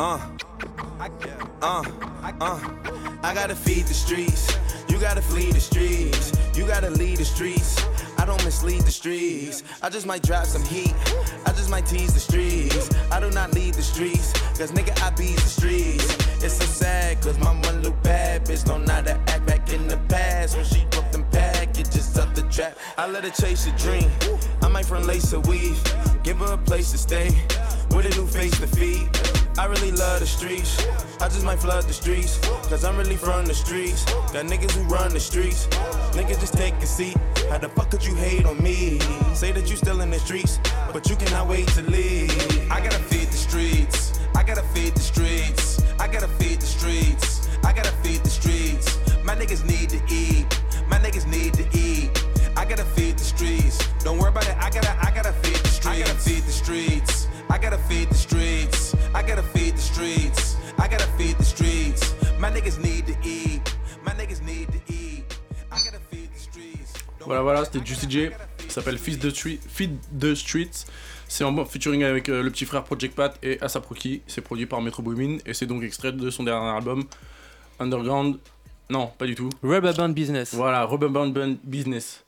Speaker 34: Uh, uh, uh. I gotta feed the streets. You gotta flee the streets. You gotta lead the streets. I don't mislead the streets. I just might drop some heat. I just might tease the streets. I do not lead the streets. Cause nigga, I be the streets. It's so sad, cause my one look bad. Bitch don't know how to act back in the past. When she broke them packages up the trap. I let her chase a dream. I might front lace a weave. Give her a place to stay. With a new face to feed. I really love the streets. I just might flood the streets. Cause I'm really from the streets. Got niggas who run the streets. Niggas just take a seat. How the fuck could you hate on me? Say that you still in the streets, but you cannot wait to leave. I gotta feed the streets. I gotta feed the streets. I gotta feed the streets. I gotta feed the streets. My niggas need to eat. My niggas need to eat. I gotta feed the streets. Don't worry about it. I gotta, I gotta feed the streets. I gotta feed the streets. I gotta feed the streets. I gotta feed the streets. I gotta feed the streets. My niggas need to eat. My niggas need to eat. I gotta feed the streets.
Speaker 9: Voilà, voilà, c'était Juicy J. Ça s'appelle Feed the, Street, Feed the Streets. C'est en featuring avec euh, le petit frère Project Pat et Asap Rocky. C'est produit par Metro Boomin et c'est donc extrait de son dernier album Underground. Non, pas du tout.
Speaker 8: Rubber Band Business.
Speaker 9: Voilà, Rubber Band Band Business.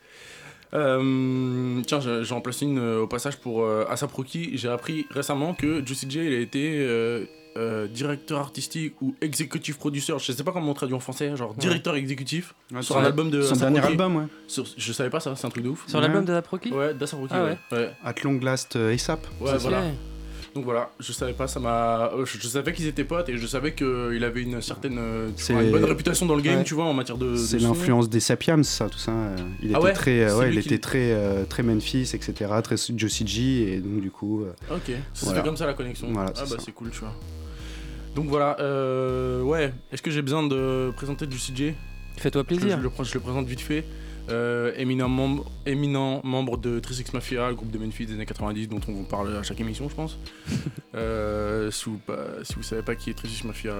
Speaker 9: Euh, tiens, je- j'en place une euh, au passage pour euh, Asap Rocky. J'ai appris récemment que Juicy J il a été euh, euh, directeur artistique ou executive producer. Je sais pas comment on traduit en français, genre directeur exécutif
Speaker 35: Ouais,
Speaker 9: sur un
Speaker 35: la-
Speaker 9: album de
Speaker 35: son dernier
Speaker 9: Rocky.
Speaker 35: album, ouais.
Speaker 9: Sur- je savais pas ça, c'est un truc de ouf.
Speaker 8: Sur l'album de Rocky
Speaker 9: Ouais, d'Asap Rocky,
Speaker 8: Ah
Speaker 9: ouais. ouais.
Speaker 35: At Long Last euh, ASAP.
Speaker 9: Ouais, voilà. Donc voilà, je savais pas, ça m'a. euh, Je, je savais qu'ils étaient potes et je savais qu'il avait une certaine. euh,
Speaker 35: C'est-
Speaker 9: une bonne réputation dans le game,
Speaker 35: Ouais.
Speaker 9: tu vois, en matière de.
Speaker 35: C'est
Speaker 9: de
Speaker 35: l'influence des Sapiams, ça, tout ça. euh, Il
Speaker 9: Ah
Speaker 35: était
Speaker 9: ouais
Speaker 35: très, euh, ouais, il
Speaker 9: qui-
Speaker 35: était très, euh, très Memphis, etc., très Josie G, et donc du coup. euh,
Speaker 9: Ok, ça
Speaker 35: voilà.
Speaker 9: fait comme ça la connexion.
Speaker 35: Voilà,
Speaker 9: ah
Speaker 35: c'est
Speaker 9: bah c'est cool, tu vois. Donc voilà, euh, ouais, est-ce que j'ai besoin de présenter du CJ
Speaker 8: Fais-toi plaisir.
Speaker 9: Je, le, je le présente vite fait. Euh, éminent, membre, éminent membre de 36 Mafia, groupe de Memphis des années 90 dont on vous parle à chaque émission, je pense. Euh, si, vous, si vous savez pas qui est 36 Mafia,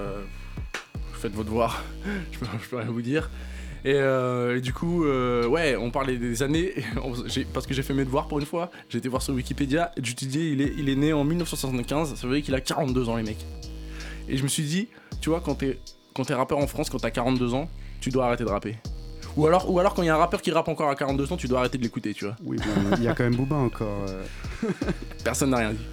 Speaker 9: faites vos devoirs, je, peux, je peux rien vous dire. Et, euh, et du coup, ouais, on parlait des années, on- parce que j'ai fait mes devoirs pour une fois, j'ai été voir sur Wikipédia, Judy il est, il est né en 1975, ça veut dire qu'il a 42 ans les mecs. Et je me suis dit, tu vois, quand t'es quand t'es rappeur en France, quand t'as 42 ans, tu dois arrêter de rapper. Ou alors, ou alors quand il y a un rappeur qui rappe encore à 42 ans, tu dois arrêter de l'écouter, tu vois.
Speaker 35: Oui, bon, il y a quand même Booba encore. euh.
Speaker 9: Personne n'a rien dit.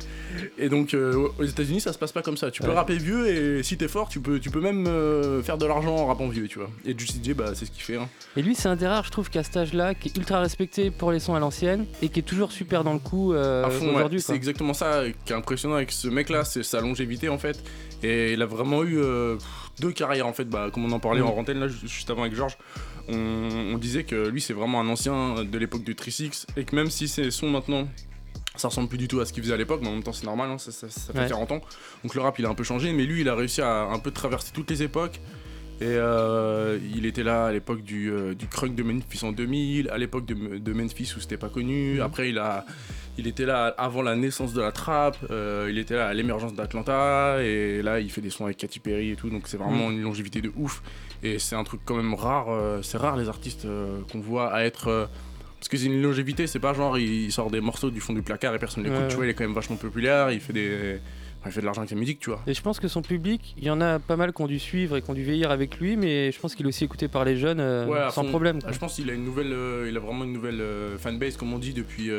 Speaker 9: Et donc euh, aux États-Unis, ça se passe pas comme ça. Tu peux
Speaker 35: Ouais.
Speaker 9: rapper vieux et si t'es fort, tu peux, tu peux même euh, faire de l'argent en rappant vieux, tu vois. Et Juicy J, bah c'est ce qu'il fait. Hein.
Speaker 8: Et lui, c'est un des rares, je trouve, qu'à cet âge-là, qui est ultra respecté pour les sons à l'ancienne et qui est toujours super dans le coup euh,
Speaker 9: à fond, ouais.
Speaker 8: aujourd'hui.
Speaker 9: C'est exactement ça qui est impressionnant avec ce mec-là, c'est sa longévité en fait. Et il a vraiment eu euh, deux carrières en fait, bah, comme on en parlait
Speaker 8: Mm.
Speaker 9: en antenne là ju- juste avant avec Georges. On, on disait que lui c'est vraiment un ancien de l'époque du 3X et que même si ses sons maintenant ça ressemble plus du tout à ce qu'il faisait à l'époque, mais en même temps c'est normal, hein, ça, ça- ça fait
Speaker 8: Ouais.
Speaker 9: 40 ans. Donc le rap il a un peu changé, mais lui il a réussi à un peu traverser toutes les époques Et euh, il était là à l'époque du, euh, du crunk de Memphis en 2000, à l'époque de, de Memphis où c'était pas connu. Après, il, a, il était là avant la naissance de la trap, euh, il était là à l'émergence d'Atlanta, et là, il fait des sons avec Katy Perry et tout, donc c'est vraiment
Speaker 8: Mhm.
Speaker 9: une longévité de ouf. Et c'est un truc quand même rare, euh, c'est rare les artistes euh, qu'on voit à être. euh, parce que c'est une longévité, c'est pas genre il sort des morceaux du fond du placard et personne l'écoute,
Speaker 8: Ouais,
Speaker 9: tu vois, il est quand même vachement populaire, il fait des. enfin, il fait de l'argent avec sa musique, tu vois.
Speaker 8: Et je pense que son public, il y en a pas mal qui ont dû suivre et qui ont dû vieillir avec lui, mais je pense qu'il est aussi écouté par les jeunes
Speaker 9: Ouais,
Speaker 8: sans problème.
Speaker 9: Ah, Je pense qu'il a une nouvelle, il a vraiment une nouvelle fanbase, comme on dit, depuis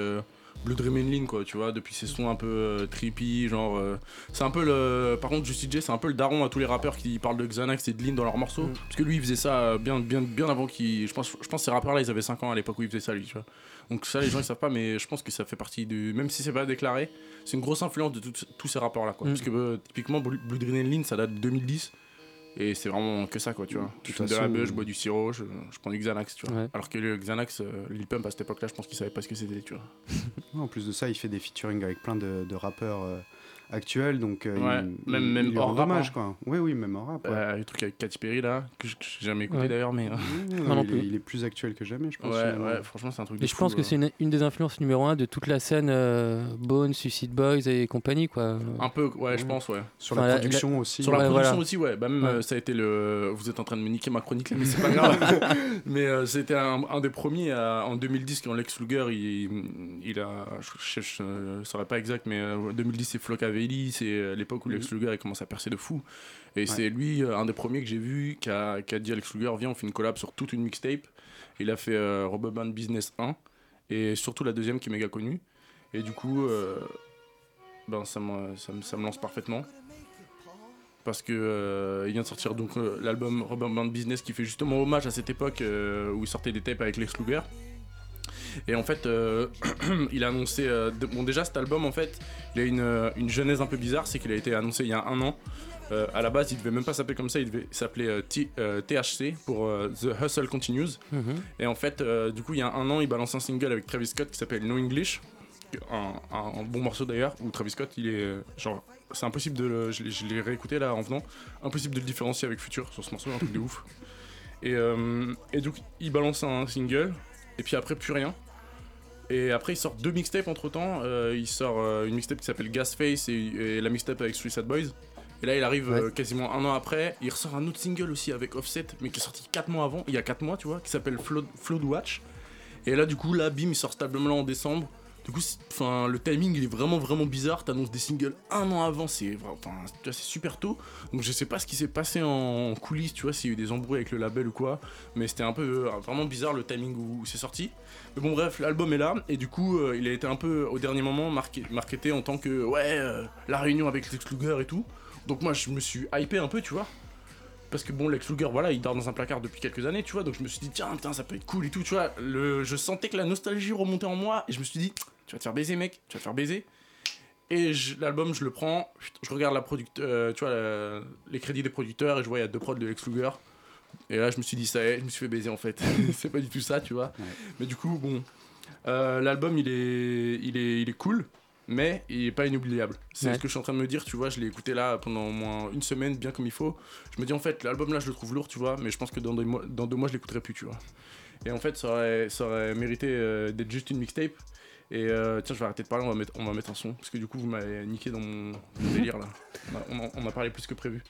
Speaker 9: Blue Dream and Lean, quoi, tu vois, depuis ses sons un peu euh, trippy, genre. euh, c'est un peu le. Par contre, Juicy J, c'est un peu le daron à tous les rappeurs qui parlent de Xanax et de Lean dans leurs morceaux. Parce que lui, il faisait ça euh, bien, bien, bien avant qu'il. Je pense, je pense que ces rappeurs-là, ils avaient 5 ans à l'époque où il faisait ça, lui, tu vois. Donc ça, les gens, ils savent pas, mais je pense que ça fait partie du. Même si c'est pas déclaré, c'est une grosse influence de tout- tous ces rappeurs-là, quoi.
Speaker 8: Mm.
Speaker 9: Parce que typiquement, Blue Blue Dream and Lean, ça date de 2010. Et c'est vraiment que ça, quoi, tu vois. Je fume de la beuh,
Speaker 35: euh,
Speaker 9: je bois du sirop, je, je prends du Xanax, tu vois.
Speaker 8: Ouais.
Speaker 9: Alors que le Xanax, euh, Lil Pump à cette époque-là, je pense qu'il savait pas ce que c'était, tu vois.
Speaker 35: En plus de ça, il fait des featuring avec plein de, de rappeurs euh, actuels, donc euh,
Speaker 9: Ouais,
Speaker 35: il,
Speaker 9: même-
Speaker 35: il-
Speaker 9: même
Speaker 35: il
Speaker 9: hors rap,
Speaker 35: hommage,
Speaker 9: hein.
Speaker 35: quoi. Oui, oui, même en rap. ouais.
Speaker 9: Euh, le truc avec Katy Perry, là, que j'ai jamais écouté
Speaker 8: Ouais.
Speaker 9: d'ailleurs, mais. euh,
Speaker 35: Non, il, est, il est plus actuel que jamais, je pense.
Speaker 9: Ouais, franchement, c'est un truc de
Speaker 8: Et je
Speaker 9: fou,
Speaker 8: pense que
Speaker 9: euh.
Speaker 8: c'est une, une des influences numéro un de toute la scène euh, Bone, Suicide Boys et compagnie, quoi.
Speaker 9: Un peu, ouais, je pense, ouais.
Speaker 35: Sur la production aussi.
Speaker 9: Sur la production
Speaker 8: voilà.
Speaker 9: aussi, ouais. Bah, même,
Speaker 8: Ouais.
Speaker 9: euh, ça a été le. Vous êtes en train de me niquer ma chronique là, mais c'est pas grave. mais euh, c'était un, un des premiers à- en 2010 quand Lex Luger, il, il a. Je, je, je saurais pas exact, mais euh, 2010 c'est C'est euh, l'époque où Lex Luger il commence à percer de fou. Et c'est lui, euh, un des premiers que j'ai vu, qui a, qui a dit à Lex Luger Viens, on fait une collab sur toute une mixtape. Il a fait euh, Band Business 1 et surtout la deuxième qui est méga connue. Et du coup, euh, ben, ça, me, ça, me, ça me lance parfaitement. Parce que euh, il vient de sortir donc euh, l'album Rubber Band Business qui fait justement hommage à cette époque euh, où il sortait des tapes avec Lex Luger. Et en fait, euh, il a annoncé. euh, de- bon, déjà, cet album, en fait, il a une, euh, une genèse un peu bizarre. C'est qu'il a été annoncé il y a un an. Euh, à la base, il devait même pas s'appeler comme ça. Il devait s'appeler euh, THC pour euh, The Hustle Continues.
Speaker 8: Mhm.
Speaker 9: Et en fait, du coup, il y a un an, il balance un single avec Travis Scott qui s'appelle No English. Un, un- un bon morceau d'ailleurs, où Travis Scott, il est. Genre, c'est impossible de le. Je, l'ai- je l'ai réécouté là en venant. Impossible de le différencier avec Future sur ce morceau, un truc de ouf. Et, et donc, il balance un single, et puis après, plus rien. Et après, il sort deux mixtapes entre temps. il sort euh, une mixtape qui s'appelle Gasface et, et la mixtape avec Suicide Boys. Et là, il arrive euh, quasiment un an après. Il ressort un autre single aussi avec Offset, mais qui est sorti 4 mois avant, il y a 4 mois, tu vois, qui s'appelle Flood, Flood Watch. Et là, du coup, là, bim, il sort album-là en décembre. Du coup, le timing, il est vraiment, vraiment bizarre. T'annonces des singles un an avant, c'est c'est super tôt. Donc, je sais pas ce qui s'est passé en coulisses, tu vois, s'il y a eu des embrouilles avec le label ou quoi. Mais c'était un peu, euh, vraiment bizarre le timing où, c'est sorti. Mais bon, bref, l'album est là. Et du coup, euh, il a été un peu, au dernier moment, marqué, marketé en tant que, ouais, euh, la réunion avec Lex Luger et tout. Donc, moi, je me suis hypé un peu, tu vois. Parce que bon, Lex Luger, voilà, il dort dans un placard depuis quelques années, tu vois. Donc je me suis dit, tiens, putain, ça peut être cool et tout, tu vois. Je sentais que la nostalgie remontait en moi et je me suis dit, tu vas te faire baiser, mec, tu vas te faire baiser. Et l'album, je le prends, je regarde la euh, tu vois, la- les crédits des producteurs et je vois, il y a deux prods de Lex Luger. Et là, je me suis dit, ça y est, je me suis fait baiser en fait. c'est pas du tout ça, tu vois. Mais du coup, bon, euh, l'album, il est, il, est, il est cool, mais il est pas inoubliable. C'est
Speaker 8: Ouais.
Speaker 9: ce que je suis en train de me dire, tu vois. Je l'ai écouté là pendant au moins une semaine, bien comme il faut. Je me dis, en fait, l'album là, je le trouve lourd, tu vois, mais je pense que dans deux mois, dans deux mois je l'écouterai plus, tu vois. Et en fait, ça aurait, ça aurait mérité euh, d'être juste une mixtape. Et euh, tiens, je vais arrêter de parler, on va, mettre, on va mettre un son. Parce que du coup, vous m'avez niqué dans mon mon délire là. On a, on parlé plus que prévu.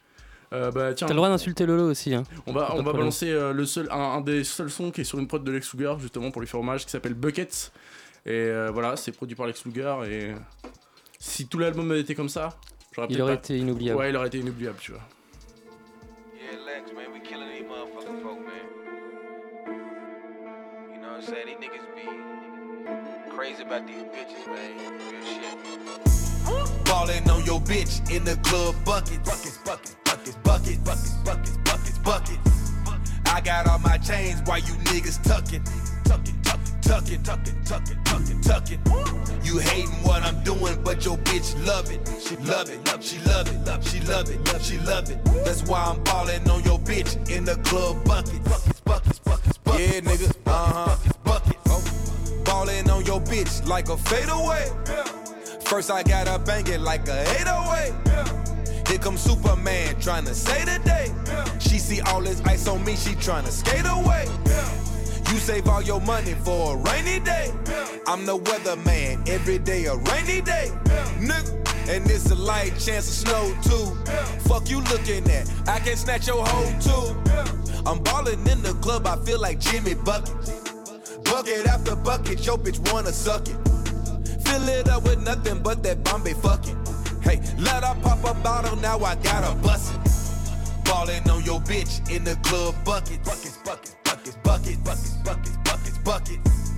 Speaker 9: Euh, bah, tiens,
Speaker 8: T'as le droit d'insulter Lolo aussi. Hein.
Speaker 9: on va, on va
Speaker 8: problème.
Speaker 9: balancer euh, le seul, un, un des seuls sons qui est sur une prod de Lex Luger, justement pour lui faire hommage, qui s'appelle Buckets. Et euh, voilà, c'est produit par Lex Luger. Et si tout l'album avait été comme ça, j'aurais
Speaker 8: Il aurait
Speaker 9: pas-
Speaker 8: été inoubliable.
Speaker 9: Ouais, il aurait été inoubliable, tu vois.
Speaker 36: Yeah, Lex, man, we killing these motherfucking folk, man. You know what I'm saying? These niggas be crazy about these bitches, man. Real shit.
Speaker 34: Ballin' on your bitch in the club buckets. Buckets, buckets, buckets, buckets, buckets, buckets, buckets, buckets. I got all my chains while you niggas tucking. Tucking, tucking, tucking, tucking, tucking, tucking, tucking. You hating what I'm doing, but your bitch love it. She love it, love, she love it, love, she love it, love, she love it. That's why I'm ballin' on your bitch in the club buckets. Buckets, buckets, buckets, buckets. Yeah, nigga, uh huh. On your bitch like a fadeaway. First I gotta bang it like a 808. Here comes Superman trying to save the day. She see all this ice on me, she trying to skate away. You save all your money for a rainy day. I'm the weatherman, every day a rainy day. Nigga. And it's a light chance of snow too. Fuck you looking at, I can snatch your hoe too. I'm ballin' in the club, I feel like Jimmy Bucket. Bucket after bucket, yo bitch wanna suck it. Fill it up with nothing but that Bombay fucking. Hey, let her pop a bottle, now I got her bustin'. Ballin' on your bitch in the club bucket. Buckets, buckets, buckets, buckets, buckets, buckets, buckets, buckets.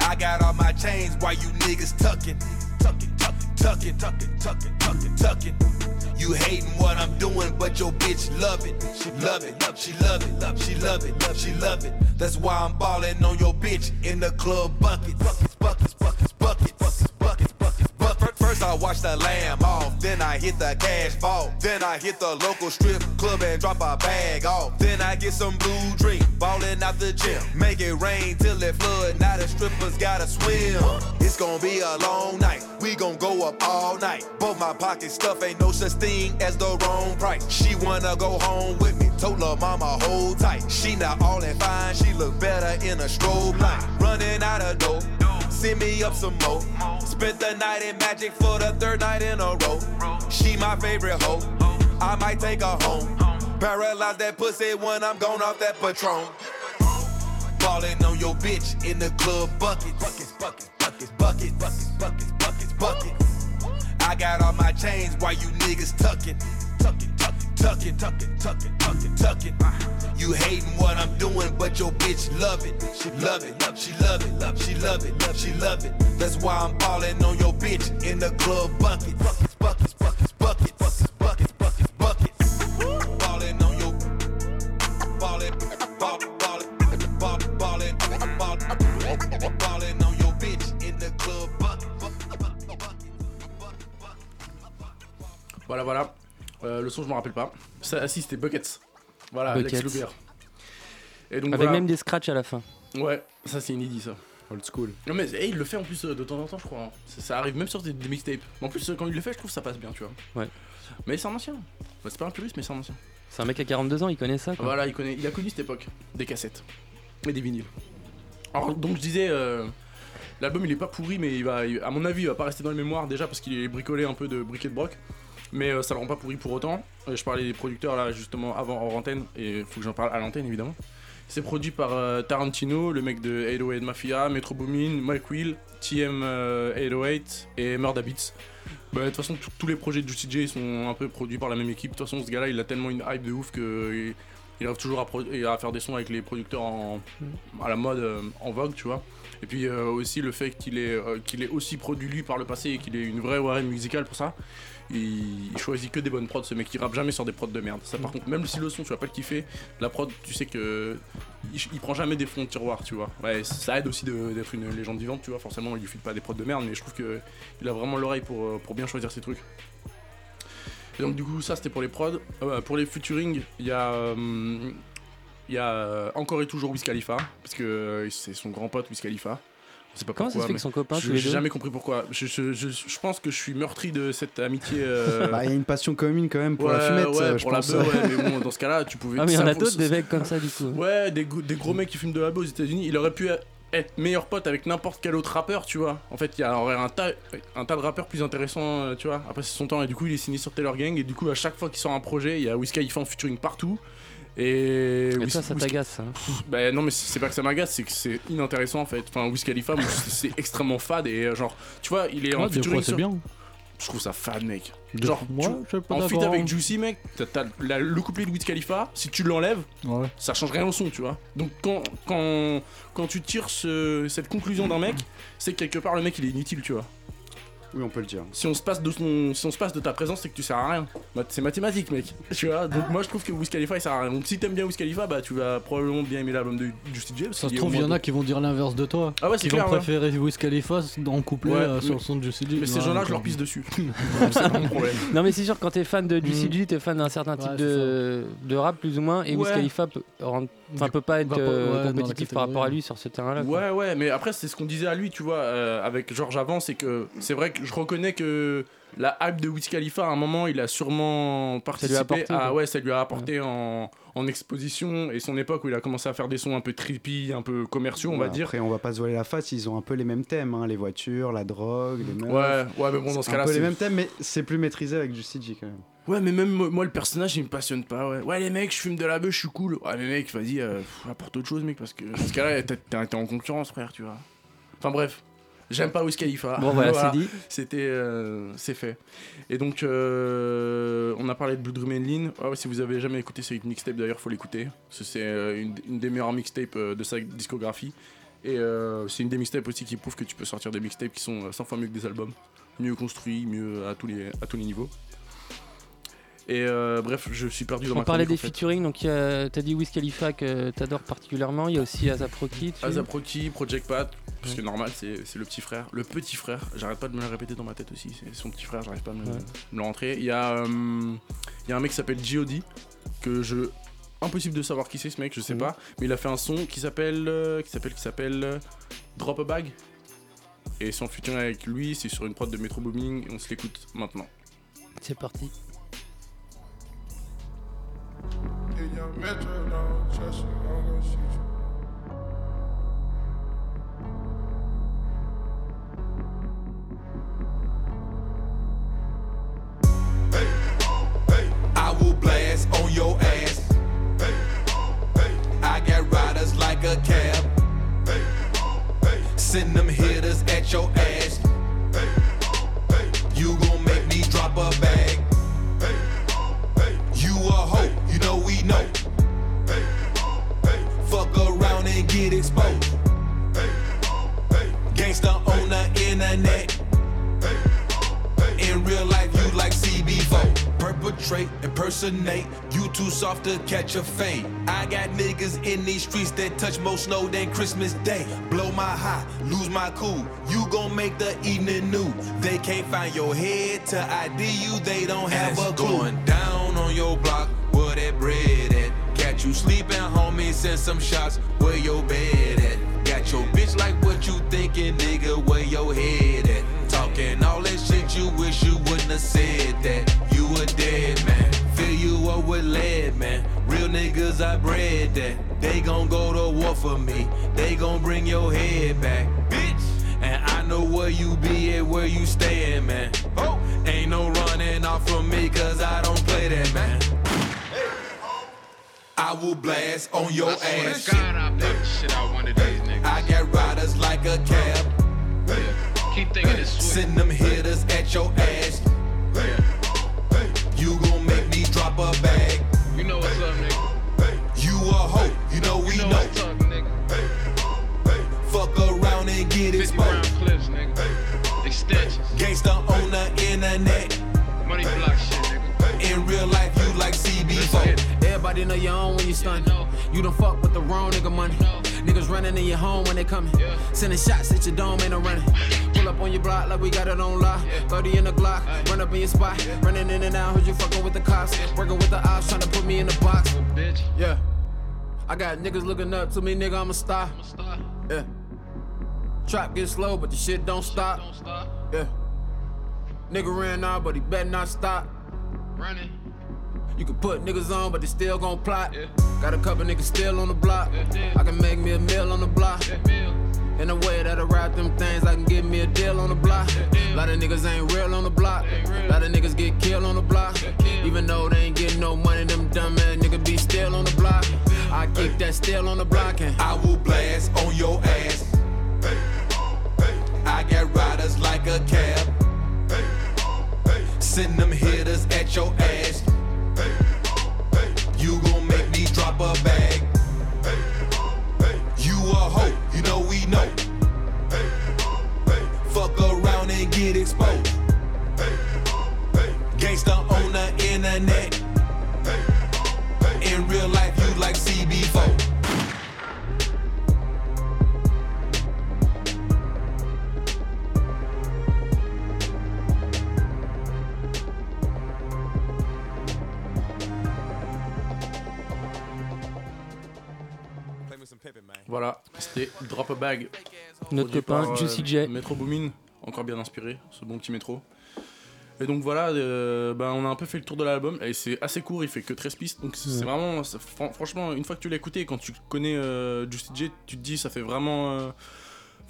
Speaker 34: I got all my chains while you niggas tuckin'. Tuckin', tuckin', tuckin', tuckin', tuckin', tuckin', tuckin'. You hating what I'm doing, but your bitch love it. She love it, love, she love it, love, she love it, love, she love it. That's why I'm balling on your bitch in the club buckets, buckets, buckets, buckets, buckets, buckets, buckets. First I watch the lamb off, then I hit the cash vault, then I hit the local strip club and drop a bag off. Then I get some blue drink, ballin' out the gym, make it rain till it flood. Now the strippers gotta swim. It's gonna be a long night, we gon' go up all night. Both my pocket stuff ain't no such thing as the wrong price. She wanna go home with me, told her mama hold tight. She not all that fine, she look better in a strobe light. Running out of dough, send me up some more. Spent the night in magic for the third night in a row. She my favorite hoe, I might take her home. Paralyze that pussy when I'm gone off that patron. Ballin' on your bitch in the club bucket. Buckets, buckets, buckets, buckets, buckets, buckets, buckets, buckets. I got all my chains while you niggas tucking. Tucking, tucking, tucking, tucking, tucking, tucking, tucking. You hating what I'm doing, but your bitch love it. She love it, love, she love it, love, she love it, love, she love it. That's why I'm ballin' on your bitch in the club bucket. Buckets, buckets, buckets, buckets, buckets, buckets, buckets, buckets. Ballin' on your ballin', ball, ballin', ball, ballin', ball, ballin' on your club bucket.
Speaker 9: Voilà, voilà. Euh, le son, je me rappelle pas. Ça, ah, si, c'était Buckets. Voilà, Alex
Speaker 8: Buckets.
Speaker 9: Luger. Et donc,
Speaker 8: Avec
Speaker 9: voilà.
Speaker 8: même des scratchs à la fin.
Speaker 9: Ouais, ça c'est inédit ça.
Speaker 35: Old school.
Speaker 9: Non mais eh, il le fait en plus euh, de temps en temps je crois. hein. Ça, ça arrive même sur des, des mixtapes. En plus euh, quand il le fait je trouve que ça passe bien tu vois.
Speaker 8: Ouais.
Speaker 9: Mais c'est un ancien. Bah, c'est pas un puriste mais c'est un ancien.
Speaker 8: C'est un mec à 42 ans, il connaît ça. Quoi.
Speaker 9: Voilà il connaît, il a connu cette époque. Des cassettes. Et des vinyles. Alors donc je disais euh, l'album il est pas pourri mais il va, il- à mon avis il va pas rester dans les mémoires déjà parce qu'il est bricolé un peu de briquet de broc. Mais euh, ça le rend pas pourri pour autant. Euh, je parlais des producteurs là justement avant hors antenne et faut que j'en parle à l'antenne évidemment. C'est produit par euh, Tarantino, le mec de 808 Mafia, Metro Boomin, Mike Will, TM euh, 808 et Murda Beats. Bah, de toute façon, tous- les projets de Juicy J sont un peu produits par la même équipe. De toute façon, ce gars-là, il a tellement une hype de ouf que il, arrive toujours à, faire des sons avec les producteurs en, à la mode, en vogue, tu vois. Et puis aussi le fait qu'il est, aussi produit lui par le passé et qu'il ait une vraie oreille musicale pour ça. Il, il choisit que des bonnes prods, ce mec il rappe jamais sur des prods de merde. Ça par contre, même si le son tu vas pas le kiffer, la prod tu sais que il, il prend jamais des fonds de tiroir, tu vois. Ouais, ça aide aussi d'être une légende vivante, tu vois. Forcément, il lui file pas des prods de merde, mais je trouve que il a vraiment l'oreille pour, euh, pour bien choisir ses trucs. Et donc du coup, ça c'était pour les prods. Euh, pour les featuring, il y a euh, il y a encore et toujours Wiz Khalifa, parce que c'est son grand pote Wiz Khalifa. On sait pas
Speaker 8: Comment ça se fait
Speaker 9: je-
Speaker 8: tous les
Speaker 9: J'ai jamais compris pourquoi. Je, je- je- je pense que je suis meurtri de cette amitié. euh,
Speaker 35: Bah, il y a une passion commune quand même pour la fumette,
Speaker 9: ouais,
Speaker 35: euh, je
Speaker 9: pour
Speaker 35: pense.
Speaker 9: la beuh, ouais, mais bon, dans ce cas-là, tu pouvais.
Speaker 8: Ah, mais il y en a d'autres, des mecs comme ça, du coup.
Speaker 9: Ouais, des, des gros mecs qui fument de la beuh aux États-Unis. Il aurait pu être meilleur pote avec n'importe quel autre rappeur, tu vois. En fait, il y aurait un tas, un tas de rappeurs plus intéressants, euh, tu vois. Après, c'est son temps, et du coup, il est signé sur Taylor Gang, et du coup, à chaque fois qu'il sort un projet, il y a Khalifa en featuring partout. Et,
Speaker 8: ça, ça t'agace. hein.
Speaker 9: bah non mais c'est pas que ça m'agace, c'est que c'est inintéressant en fait. Enfin Wiz Khalifa, moi, c'est extrêmement fade et euh, genre, tu vois, il est en
Speaker 37: Ouais, des
Speaker 9: featuring sur-
Speaker 37: bien.
Speaker 9: Je trouve ça fade mec. Genre,
Speaker 37: fois,
Speaker 9: tu-
Speaker 37: pas
Speaker 9: en
Speaker 37: d'accord.
Speaker 9: avec Juicy mec, t'as t'as la- le couplet de Wiz Khalifa, si tu l'enlèves,
Speaker 37: Ouais.
Speaker 9: ça change rien au son, tu vois. Donc quand, quand, quand tu tires ce- cette conclusion d'un mec, c'est que quelque part le mec il est inutile, tu vois.
Speaker 35: Oui, on peut le dire.
Speaker 9: Si on se passe de, son, si on se passe de ta présence, c'est que tu sers à rien. Bah, c'est mathématique, mec. Tu vois Donc moi je trouve que Wiz Khalifa il sert à rien. Donc si t'aimes bien Wiz Khalifa, bah tu vas probablement bien aimer l'album de Juicy J. parce
Speaker 37: Ça se trouve, il y en a qui vont dire l'inverse de toi.
Speaker 9: Ah ouais, c'est
Speaker 37: vont
Speaker 9: clair, ouais.
Speaker 37: préférer Wiz Khalifa en couplet
Speaker 9: Ouais,
Speaker 37: euh, sur le son de Juicy.
Speaker 9: Mais ces gens-là, je leur pisse dessus. c'est pas mon problème.
Speaker 8: Non mais c'est sûr quand t'es fan de du
Speaker 37: Mm.
Speaker 8: CG, t'es fan d'un certain type de, de rap plus ou moins et Wiz. Khalifa peut, rendre- enfin, peut pas être euh,
Speaker 37: ouais,
Speaker 8: compétitif par rapport à lui sur ce terrain-là. quoi.
Speaker 9: Ouais, ouais, mais après, c'est ce qu'on disait à lui, tu vois, euh, avec Georges avant, c'est que c'est vrai que je reconnais que la hype de Wiz Khalifa, à un moment, il a sûrement participé
Speaker 8: apporté,
Speaker 9: à.
Speaker 8: quoi.
Speaker 9: Ouais, ça lui a apporté en, en exposition et son époque où il a commencé à faire des sons un peu trippy, un peu commerciaux, on va dire.
Speaker 35: Après, on va pas se voiler la face, ils ont un peu les mêmes thèmes, hein, les voitures, la drogue, les meufs.
Speaker 9: Ouais, ouais, mais bon, dans ce
Speaker 35: C'est
Speaker 9: cas-là,
Speaker 35: Un peu les
Speaker 9: c'est-
Speaker 35: mêmes thèmes, mais c'est plus maîtrisé avec du CG quand même.
Speaker 9: Ouais, mais même moi, le personnage, il me passionne pas. Ouais, ouais les mecs, je fume de la bœuf, je suis cool. Ouais, mais mec, vas-y, euh, apporte autre chose, mec, parce que dans ce cas-là, t'es en concurrence, frère, tu vois. Enfin, bref. J'aime pas Wiz Khalifa.
Speaker 8: Bon, voilà, c'est dit.
Speaker 9: C'était. euh, c'est fait. Et donc, euh, on a parlé de Blue Dream Lean. Ah ouais, si vous avez jamais écouté cette mixtape, d'ailleurs, faut l'écouter. C'est euh, une, une des meilleures mixtapes euh, de sa discographie. Et euh, c'est une des mixtapes aussi qui prouve que tu peux sortir des mixtapes qui sont euh, 100 fois mieux que des albums. Mieux construits, mieux à tous les, à tous les niveaux. Et euh, bref, je suis perdu dans
Speaker 8: On
Speaker 9: ma
Speaker 8: parlait des
Speaker 9: en fait.
Speaker 8: featuring, donc t'as dit Wiz Khalifa que t'adores particulièrement, il y a aussi Azap Rocky.
Speaker 9: Asap Rocky, Project Pat, parce que normal, c'est le petit frère. Le petit frère, j'arrête pas de me le répéter dans ma tête aussi, c'est son petit frère, j'arrive pas à me,
Speaker 8: Ouais.
Speaker 9: me le rentrer. Il y, a, euh, il y a un mec qui s'appelle G.O.D. que je. Impossible de savoir qui c'est ce mec, je sais
Speaker 8: Mhm.
Speaker 9: pas, mais il a fait un son qui s'appelle. euh, qui s'appelle. qui s'appelle. euh, Drop a Bag. Et son featuring avec lui, c'est sur une prod de Metro Booming, et on se l'écoute maintenant.
Speaker 8: C'est parti.
Speaker 32: If young Metro don't trust you, I'm gonna shoot you.
Speaker 34: Will blast on your ass. I got riders like a cab. Send them hitters at your ass. Get exposed. Gangsta on the internet. In real life, you like CB4. Perpetrate, impersonate. You too soft to catch a fade. I got niggas in these streets that touch more snow than Christmas Day. Blow my high, lose my cool. You gon' make the evening new. They can't find your head to ID you, they don't have a clue. Going down on your block, where that bread at? You sleeping, homie, send some shots, where your bed at? Got your bitch like what you thinking, nigga, where your head at? Talking all that shit you wish you wouldn't have said that. You a dead man, fill you up with lead, man. Real niggas, I bred that. They gon' go to war for me, they gon' bring your head back, bitch. And I know where you be at, where you stayin', man. Oh, ain't no running off from me, cause I don't play that, man. I will blast on your ass.
Speaker 38: God, I play the shit out one of these niggas.
Speaker 34: I got riders like a cab.
Speaker 38: Keep thinking it's sweet.
Speaker 34: Send them hitters at your ass.
Speaker 36: Everybody know you own when you stun. You done fuck with the wrong nigga money. Niggas running in your home when they coming. Sending shots at your dome, ain't no running. Pull up on your block like we got it on lock. 30 in the Glock, run up in your spot. Running in and out, heard you fucking with the cops. Working with the ops, trying to put me in the box. Yeah. I got niggas looking up to me, nigga, I'm a star. Yeah. Trap get slow, but the shit don't stop. Yeah. Nigga ran out, but he better not stop.
Speaker 38: Running.
Speaker 36: You can put niggas on, but they still gon' plot. Got a couple niggas still on the block. I can make me a meal on the block. In the way that I rap them things, I can get me a deal on the block. Lot of niggas ain't real on the block. Lot of niggas get killed on the block. Even though they ain't getting no money, them dumb ass niggas be still on the block. I keep that still on the block and
Speaker 34: I will blast on your ass. I got riders like a cab. Send them hitters at your ass. You gon' make me drop a bag. You a hoe, you know we know. Fuck around and get exposed.
Speaker 9: Voilà, c'était Drop a Bag.
Speaker 8: Notre copain
Speaker 9: par, euh,
Speaker 8: Juicy J.
Speaker 9: Metro Boomin. encore bien inspiré, ce bon petit métro. Et donc voilà, euh, ben, on a un peu fait le tour de l'album. Et c'est assez court, il fait que 13 pistes. Donc c'est
Speaker 8: Ouais.
Speaker 9: vraiment. fran- franchement, une fois que tu l'as écouté, quand tu connais euh, Juicy J, tu te dis, ça fait vraiment. euh,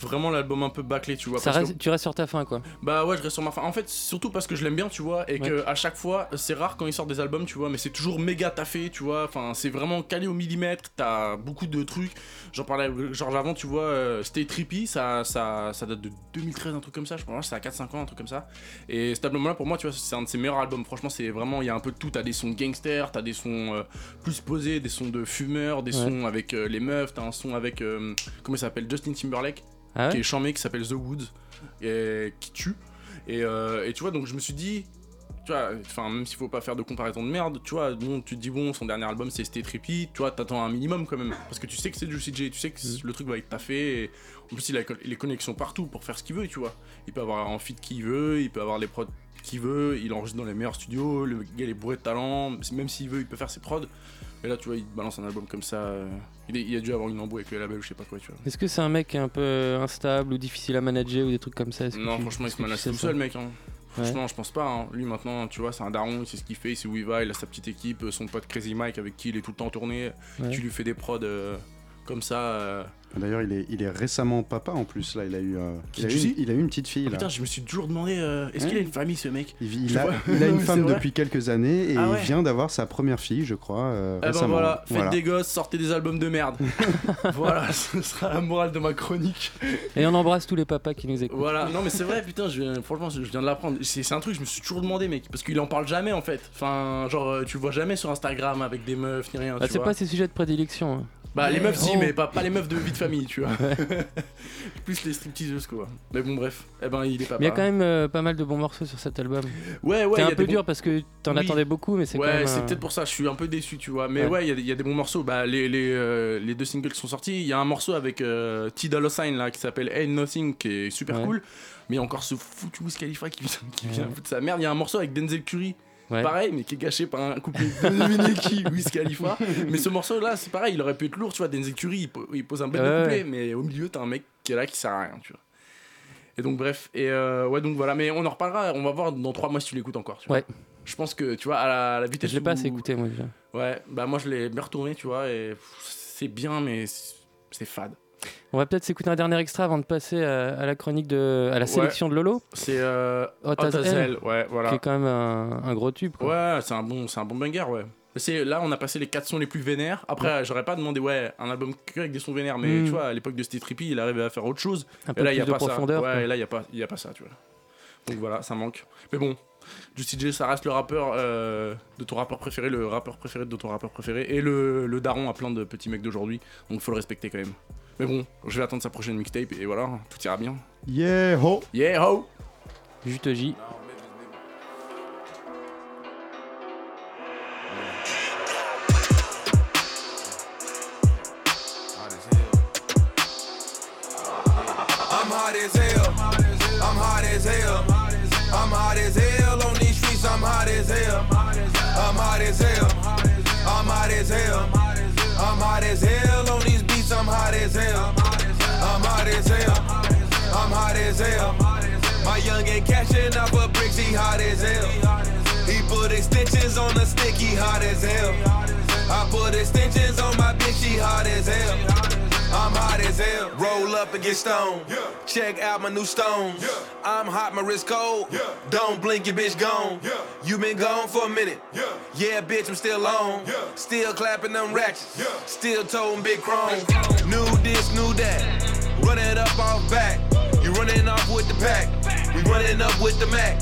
Speaker 9: vraiment l'album un peu bâclé, tu vois.
Speaker 8: Ça
Speaker 9: parce que-
Speaker 8: reste- tu restes sur ta fin, quoi.
Speaker 9: bah ouais, je reste sur ma fin. En fait, surtout parce que je l'aime bien, tu vois, et
Speaker 8: Ouais.
Speaker 9: que à chaque fois, c'est rare quand ils sortent des albums, tu vois, mais c'est toujours méga taffé, tu vois. Enfin, c'est vraiment calé au millimètre. T'as beaucoup de trucs. J'en parlais avec Georges avant, tu vois, euh, Stay Trippy, ça, ça, ça date de 2013, un truc comme ça. Je pense c'est à 4-5 ans, un truc comme ça. Et cet album-là, pour moi, tu vois, c'est un de ses meilleurs albums. Franchement, c'est vraiment, il y a un peu de tout. T'as des sons gangsters, t'as des sons euh, plus posés, des sons de fumeurs, des
Speaker 8: Ouais.
Speaker 9: sons avec euh, les meufs, t'as un son avec, comment il s'appelle, Justin Timberlake
Speaker 8: Ah ouais
Speaker 9: qui est chambé, qui s'appelle The Woods, et qui tue. Et, euh, et tu vois, donc je me suis dit, tu vois, enfin, même s'il faut pas faire de comparaison de merde, tu vois, bon, tu te dis, bon, son dernier album c'est Stay Trippy, tu vois, t'attends un minimum quand même, parce que tu sais que c'est Juicy J, tu sais que le truc va être taffé, et en plus il a les connexions partout pour faire ce qu'il veut, tu vois. Il peut avoir un feat qu'il veut, il peut avoir les prods qu'il veut, il enregistre dans les meilleurs studios, le gars il est bourré de talent, même s'il veut, il peut faire ses prods. Et là, tu vois, il te balance un album comme ça. euh, il, est- il a dû avoir une embrouille avec le label ou je sais pas quoi, tu vois.
Speaker 8: Est-ce que c'est un mec un peu instable ou difficile à manager ou des trucs comme ça? Est-ce que
Speaker 9: Non,
Speaker 8: tu-
Speaker 9: franchement, il
Speaker 8: est-ce
Speaker 9: se
Speaker 8: que tu
Speaker 9: manage
Speaker 8: sais
Speaker 9: tout
Speaker 8: ça?
Speaker 9: seul, mec. hein.
Speaker 8: Ouais.
Speaker 9: Franchement, je pense pas. hein. Lui, maintenant, tu vois, c'est un daron, il sait ce qu'il fait, il sait où il va, il a sa petite équipe, euh, son pote Crazy Mike avec qui il est tout le temps en tournée.
Speaker 35: Ouais.
Speaker 9: Tu lui fais des prods euh, comme ça. euh.
Speaker 35: D'ailleurs, il est, il est récemment papa en plus. Là, il a eu, euh, il, a eu une, il a eu une petite fille.
Speaker 9: Ah,
Speaker 35: là.
Speaker 9: putain, je me suis toujours demandé, euh, est-ce qu'il a une famille, ce mec?
Speaker 35: Il, a, une femme depuis quelques années et
Speaker 9: Ah
Speaker 35: il vient d'avoir sa première fille, je crois, euh,
Speaker 9: Eh ben
Speaker 35: récemment.
Speaker 9: voilà, faites
Speaker 35: Voilà.
Speaker 9: des gosses, sortez des albums de merde. voilà, ce sera la morale de ma chronique.
Speaker 8: Et on embrasse tous les papas qui nous écoutent.
Speaker 9: Voilà, non mais c'est vrai, putain, je, viens- franchement, je viens de l'apprendre. C'est un truc, je me suis toujours demandé, mec, parce qu'il en parle jamais en fait. Enfin, genre, tu le vois jamais sur Instagram avec des meufs ni rien.
Speaker 8: Bah, c'est pas ses sujets de prédilection. hein.
Speaker 9: Bah, les meufs, si,
Speaker 8: Oh.
Speaker 9: mais pas, pas les meufs de vie de famille, tu vois. Plus les stripteaseuses, quoi. Mais bon, bref, eh ben, il est pas
Speaker 8: Mais il y a quand même euh, pas mal de bons morceaux sur cet album.
Speaker 9: Ouais, ouais.
Speaker 8: C'est un
Speaker 9: a
Speaker 8: peu dur
Speaker 9: bons-
Speaker 8: parce que t'en
Speaker 9: Oui.
Speaker 8: attendais beaucoup, mais c'est
Speaker 9: ouais,
Speaker 8: quand même.
Speaker 9: c'est peut-être pour ça, je suis un peu déçu, tu vois. Mais
Speaker 8: Ouais.
Speaker 9: ouais, il y a des- il y, a des bons morceaux. Bah, les, les, euh, les deux singles qui sont sortis, il y a un morceau avec euh, T. Dolla Sign là, qui s'appelle Ain't Nothing, qui est super
Speaker 8: Ouais.
Speaker 9: cool. Mais il y a encore ce foutu Wiz Khalifa qui, vient- qui vient
Speaker 8: Ouais.
Speaker 9: foutre sa merde. Il y a un morceau avec Denzel Curry.
Speaker 8: Ouais.
Speaker 9: Pareil, mais qui est gâché par un couplet de qui, Wiz Khalifa. mais ce morceau-là, c'est pareil, il aurait pu être lourd, tu vois. Denzel Curry, il, po- il pose un bel
Speaker 8: Ouais,
Speaker 9: couplet, mais au milieu, t'as un mec qui est là qui sert à rien, tu vois. Et donc, bref, et euh, ouais, donc voilà, mais on en reparlera, on va voir dans trois mois si tu l'écoutes encore, tu vois.
Speaker 8: Ouais.
Speaker 9: Je pense que, tu vois, à la, à la vitesse.
Speaker 8: Je l'ai pas assez écouté, moi, déjà.
Speaker 9: Ouais, bah moi je l'ai bien retourné, tu vois, et c'est bien, mais c'est fade.
Speaker 8: On va peut-être s'écouter un dernier extrait avant de passer à, à la chronique de. à la
Speaker 9: Ouais.
Speaker 8: sélection de Lolo.
Speaker 9: C'est euh,
Speaker 8: Hot as Hell,
Speaker 9: ouais, voilà.
Speaker 8: Qui est quand même un, un gros tube. Quoi.
Speaker 9: Ouais, c'est un bon, c'est un bon banger, ouais. C'est là, on a passé les quatre sons les plus vénères. Après, j'aurais pas demandé ouais un album que avec des sons vénères, mais
Speaker 8: Mm.
Speaker 9: tu vois, à l'époque de Steve Trippy, il arrivait à faire autre chose.
Speaker 8: Un
Speaker 9: et
Speaker 8: peu
Speaker 9: là, il y a
Speaker 8: de
Speaker 9: pas
Speaker 8: profondeur,
Speaker 9: ça. Ouais, et là, il y a pas, il y a pas ça, tu vois. Donc voilà, ça manque. Mais bon, Juicy J, ça reste le rappeur euh, de ton rappeur préféré, le rappeur préféré de ton rappeur préféré, et le, le daron à plein de petits mecs d'aujourd'hui. Donc faut le respecter quand même. Mais bon, je vais attendre sa prochaine mixtape et voilà, tout ira bien.
Speaker 35: Yeah ho
Speaker 9: Yeah ho
Speaker 8: Juste J.
Speaker 34: I'm hot as hell. I'm hot as hell. I'm hot as hell on these streets. I'm hot as hell. I'm hot as hell. I'm hot as hell. I'm hot as hell on these beats. I'm hot as hell. I'm hot as hell. I'm hot as hell. My young ain't cashing out for bricks. He hot as hell. He put extensions on the stick. He hot as hell. I put extensions on my bitch. She hot as hell. I'm hot as hell. Roll up and get stoned. Check out my new stones. I'm hot, my wrist cold. Don't blink, your bitch gone. You been gone for a minute. Yeah, bitch, I'm still on. Still clapping them ratchets. Still toting big chrome. New this, new that. Run it up off back. You running off with the pack. We running up with the Mac.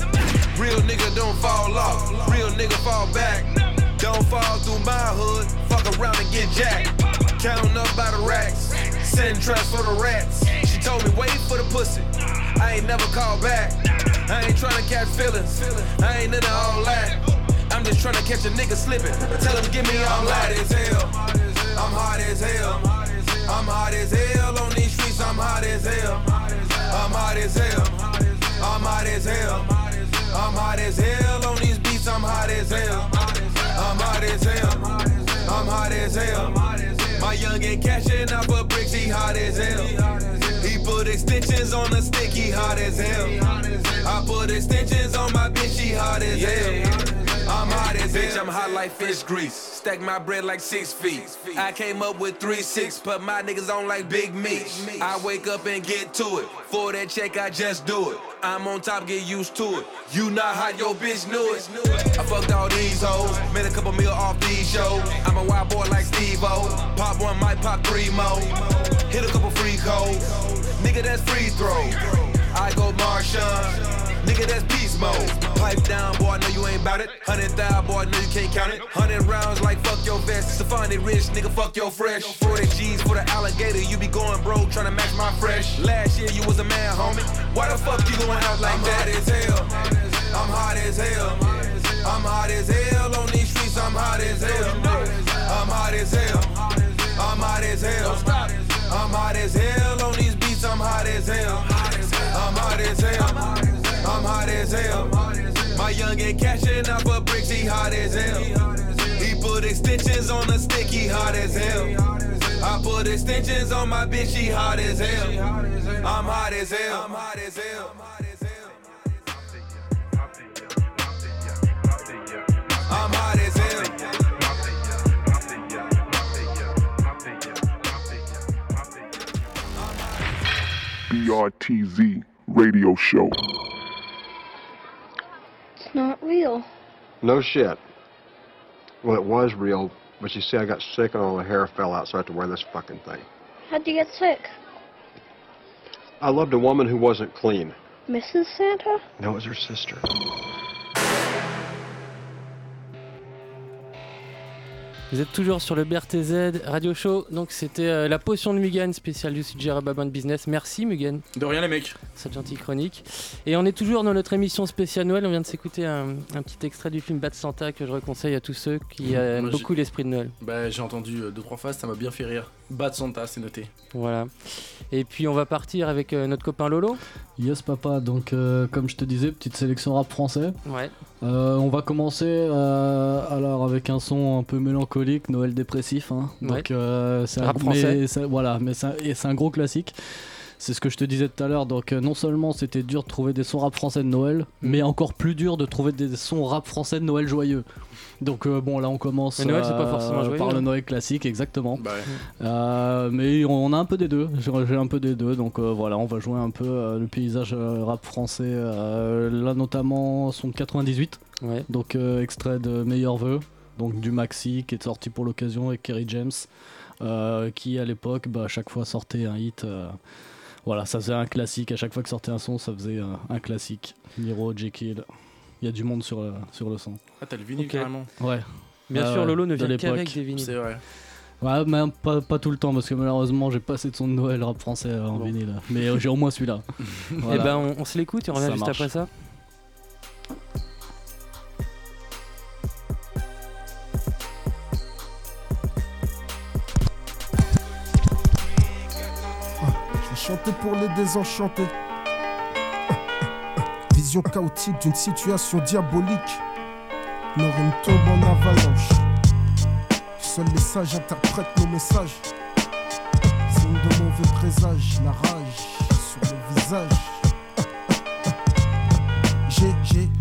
Speaker 34: Real nigga don't fall off. Real nigga fall back. Don't fall through my hood. Fuck around and get jacked. Counting up by the racks. Send traps for the rats. She told me wait for the pussy. I ain't never called back. I ain't tryna catch feelings. I ain't into all that. I'm just tryna catch a nigga slipping. Tell him give me all that as hell. I'm hot as hell. I'm hot as hell on these streets. I'm hot as hell. I'm hot as hell. I'm hot as hell. I'm hot as hell on these beats. I'm hot as hell. I'm hot as hell. I'm hot as hell. My young ain't cashing out for bricks. He hot as hell. He put extensions on the sticky hot as hell. I put extensions on my bitch, she hot as hell. I'm hot as
Speaker 36: Bitch. I'm hot like fish grease. Stack my bread like six feet. I came up with three six, put my niggas on like big meat. I wake up and get to it. For that check, I just do it. I'm on top, get used to it. You not hot, your bitch knew it. I fucked all these hoes, made a couple mil off these shows. I'm a wild boy like Steve O. Pop one, might pop three more. Hit a couple free codes. Nigga, that's free throw. I go Marshawn. Nigga, that's beast mode. Pipe down, boy, I know you ain't bout it. Hundred thousand, boy, I know you can't count it. Hundred rounds like fuck your vest. Safari rich, nigga, fuck your fresh. 40 G's for the alligator, you be going broke, to match my fresh. Last year you was a man, homie. Why the fuck you going out like
Speaker 34: I'm
Speaker 36: that?
Speaker 34: hot as hell. I'm hot as hell. I'm hot as hell on these streets. I'm hot as hell. I'm hot as hell. I'm hot as hell. I'm hot as hell on these beats. I'm hot as hell. I'm hot as hell. I'm hot as hell. My youngin' cashing out for bricks. He hot as hell. He put extensions on the stick. He hot as hell. I put extensions on my bitch. She hot as hell. I'm hot as hell. I'm hot as hell. I'm hot as hell.
Speaker 21: BRTZ Radio Show.
Speaker 39: It's not real.
Speaker 40: No shit. Well, it was real, but you see, I got sick and all the hair fell out, so I had to wear this fucking thing.
Speaker 39: How'd you get sick?
Speaker 40: I loved a woman who wasn't clean.
Speaker 39: Mrs. Santa?
Speaker 40: No, it was her sister.
Speaker 8: Vous êtes toujours sur le BRTZ Radio Show, donc c'était euh, la potion de Mugen, spéciale du sujet Rababan Business. Merci Mugen.
Speaker 9: De rien les mecs.
Speaker 8: Cette gentille chronique. Et on est toujours dans notre émission spéciale Noël. On vient de s'écouter un, un petit extrait du film Bad Santa que je reconseille à tous ceux qui aiment
Speaker 9: Moi,
Speaker 8: beaucoup l'esprit de Noël.
Speaker 9: Bah j'ai entendu euh, deux trois phases, ça m'a bien fait rire. Bad Santa, c'est noté.
Speaker 8: Voilà. Et puis on va partir avec euh, notre copain Lolo.
Speaker 37: Yes papa, donc euh, comme je te disais, petite sélection rap français.
Speaker 8: Ouais.
Speaker 37: Euh, on va commencer euh, alors avec un son un peu mélancolique, Noël dépressif. hein.
Speaker 8: Ouais.
Speaker 37: Donc euh, c'est un, mais voilà, mais c'est un- un gros classique. C'est ce que je te disais tout à l'heure. Donc euh, non seulement c'était dur de trouver des sons rap français de Noël,
Speaker 8: Mm.
Speaker 37: mais encore plus dur de trouver des sons rap français de Noël joyeux. Donc euh, bon là on commence
Speaker 8: Mais Noël, c'est pas forcément joyeux,
Speaker 37: par le
Speaker 8: hein.
Speaker 37: Noël classique exactement.
Speaker 9: Bah ouais.
Speaker 37: Euh, mais on a un peu des deux, j'ai un peu des deux, donc euh, voilà, on va jouer un peu euh, le paysage euh, rap français, euh, là notamment son de 98,
Speaker 8: Ouais.
Speaker 37: donc euh, extrait de Meilleur Vœu, donc du maxi qui est sorti pour l'occasion avec Kerry James, euh, qui à l'époque, bah, à chaque fois sortait un hit. Euh, voilà, ça faisait un classique, à chaque fois que sortait un son, ça faisait euh, un classique. Niro, Jekyll, il y a du monde sur, le- sur le son.
Speaker 9: Ah t'as le vinyle
Speaker 8: Ok.
Speaker 9: carrément.
Speaker 37: Ouais.
Speaker 8: Bien
Speaker 37: Ah
Speaker 8: sûr, Lolo ne
Speaker 37: de
Speaker 8: vient qu'avec des vinyles.
Speaker 9: C'est vrai.
Speaker 37: Ouais, mais pas, pas tout le temps parce que malheureusement j'ai pas assez de son de Noël rap français euh, en
Speaker 8: Bon.
Speaker 37: vinyle. Mais euh, j'ai au moins celui-là.
Speaker 8: Et
Speaker 37: Voilà.
Speaker 8: ben on, on se l'écoute et on revient
Speaker 37: Ça
Speaker 8: juste
Speaker 37: marche.
Speaker 8: après ça.
Speaker 41: Pour les désenchantés. Vision chaotique d'une situation diabolique. Nos rimes tombent en avalanche. Seuls les sages interprètent nos messages. Signe de mauvais présage, la rage sur le visage.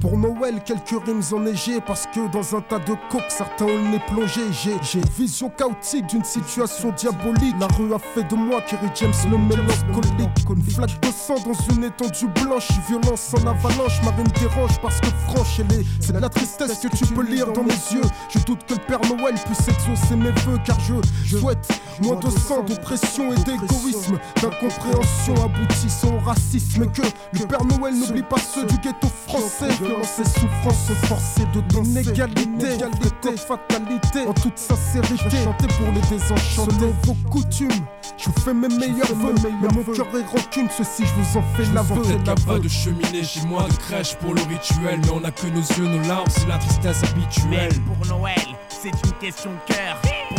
Speaker 41: Pour Noël quelques rimes enneigées parce que dans un tas de coques certains ont le nez plongé. J'ai, vision chaotique d'une situation diabolique. La rue a fait de moi Kerry James le mélancolique. Une flaque de sang dans une étendue blanche, violence en avalanche. Ma rime dérange parce que franche elle est. C'est de la tristesse que tu peux lire dans mes yeux. Je doute que le Père Noël puisse exaucer mes vœux car je souhaite moins de sang, d'oppression et d'égoïsme, d'incompréhension aboutissant au racisme. Et que le Père Noël n'oublie pas ceux du ghetto français. Violence et souffrance forcée de danser. Inégalité, égalité, fatalité. En toute sincérité, chanter pour les désenchantés. Selon vos coutumes, je vous fais mes meilleurs vœux. Mais mon cœur est rancune, ceci je vous en fais l'aveu.
Speaker 42: Peut-être qu'il y a pas de cheminée chez moi, de crèche pour le rituel. Mais on a que nos yeux, nos larmes, c'est la tristesse habituelle.
Speaker 43: Même pour Noël, c'est une question de cœur.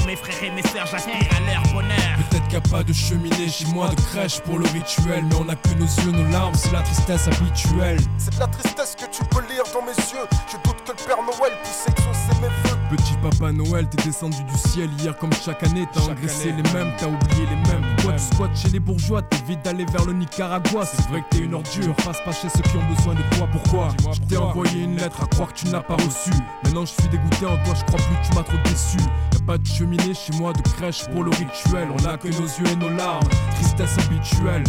Speaker 43: Mes frères et mes sœurs, j'aspire à leur bonheur.
Speaker 42: Peut-être qu'il n'y a pas de cheminée chez moi, de crèche pour le rituel. Mais on a que nos yeux, nos larmes, c'est la tristesse habituelle.
Speaker 41: C'est de la tristesse que tu peux lire dans mes yeux. Je doute que le Père Noël puisse exaucer mes vœux.
Speaker 42: Petit papa Noël, t'es descendu du ciel hier comme chaque année. T'as engraissé les mêmes, t'as oublié les mêmes. Tu squattes chez les bourgeois, t'évites d'aller vers le Nicaragua. C'est vrai que t'es une ordure, passe pas chez ceux qui ont besoin de toi. Pourquoi Je t'ai envoyé une lettre à croire que tu n'as pas reçu. Maintenant je suis dégoûté en toi, je crois plus que tu m'as trop déçu. Y'a pas de cheminée chez moi, de crèche pour le rituel. On a que nos yeux et nos larmes, tristesse habituelle.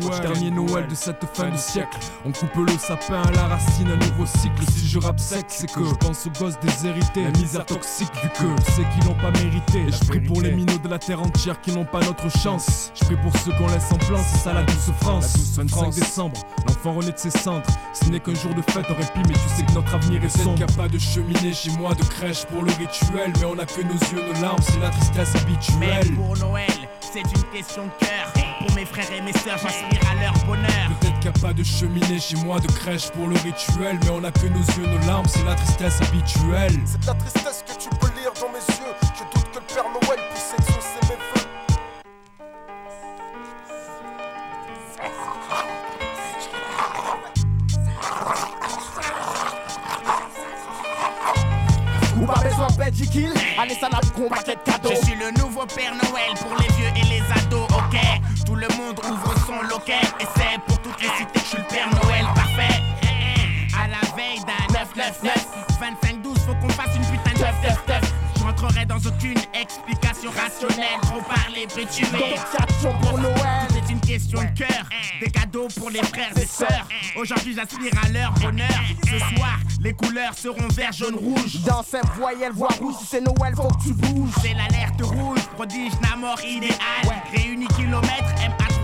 Speaker 42: Moi dernier Noël de cette fin de siècle. On coupe le sapin à la racine, un nouveau cycle. Si je rappe sec, c'est que je pense aux gosses déshérités. La misère toxique, vu que sais qu'ils l'ont pas mérité. Et je prie pour les minots de la terre entière qui n'ont pas notre chance. Je prie pour ceux qu'on laisse en plan, c'est ça la douce France. 25 décembre, l'enfant renaît de ses cendres. Ce n'est qu'un jour de fête en répit, mais tu sais que notre avenir est sombre. Y'a pas de cheminée chez moi, de crèche pour le rituel. Mais on a que nos yeux, nos larmes, c'est la tristesse
Speaker 44: Mais
Speaker 42: habituelle.
Speaker 44: pour Noël, c'est une question de cœur. Pour mes frères et mes sœurs, j'aspire à leur bonheur.
Speaker 42: Peut-être qu'il n'y a pas de cheminée chez moi, de crèche pour le rituel. Mais on a que nos yeux, nos larmes, c'est la tristesse habituelle.
Speaker 41: C'est de la tristesse que tu peux
Speaker 44: allez paquet de cadeaux. Je suis le nouveau Père Noël pour les vieux et les ados, ok. Tout le monde ouvre son loquet et c'est pour toutes les cités que je suis le Père Noël parfait. À la veille d'un 999, 25-12, faut qu'on fasse une putain de 999. Je rentrerai dans aucune explication rationnelle. Trop parler.
Speaker 41: Donc, pour Noël.
Speaker 44: Question de cœur. Des cadeaux pour les frères et sœurs. Aujourd'hui, j'aspire à leur bonheur. Ce soir, les couleurs seront vert, jaune, rouge.
Speaker 41: Dans cette voyelle, voix rouge, c'est Noël, faut que tu bouges.
Speaker 44: C'est l'alerte rouge, prodige, Namor idéal. Réunis kilomètres,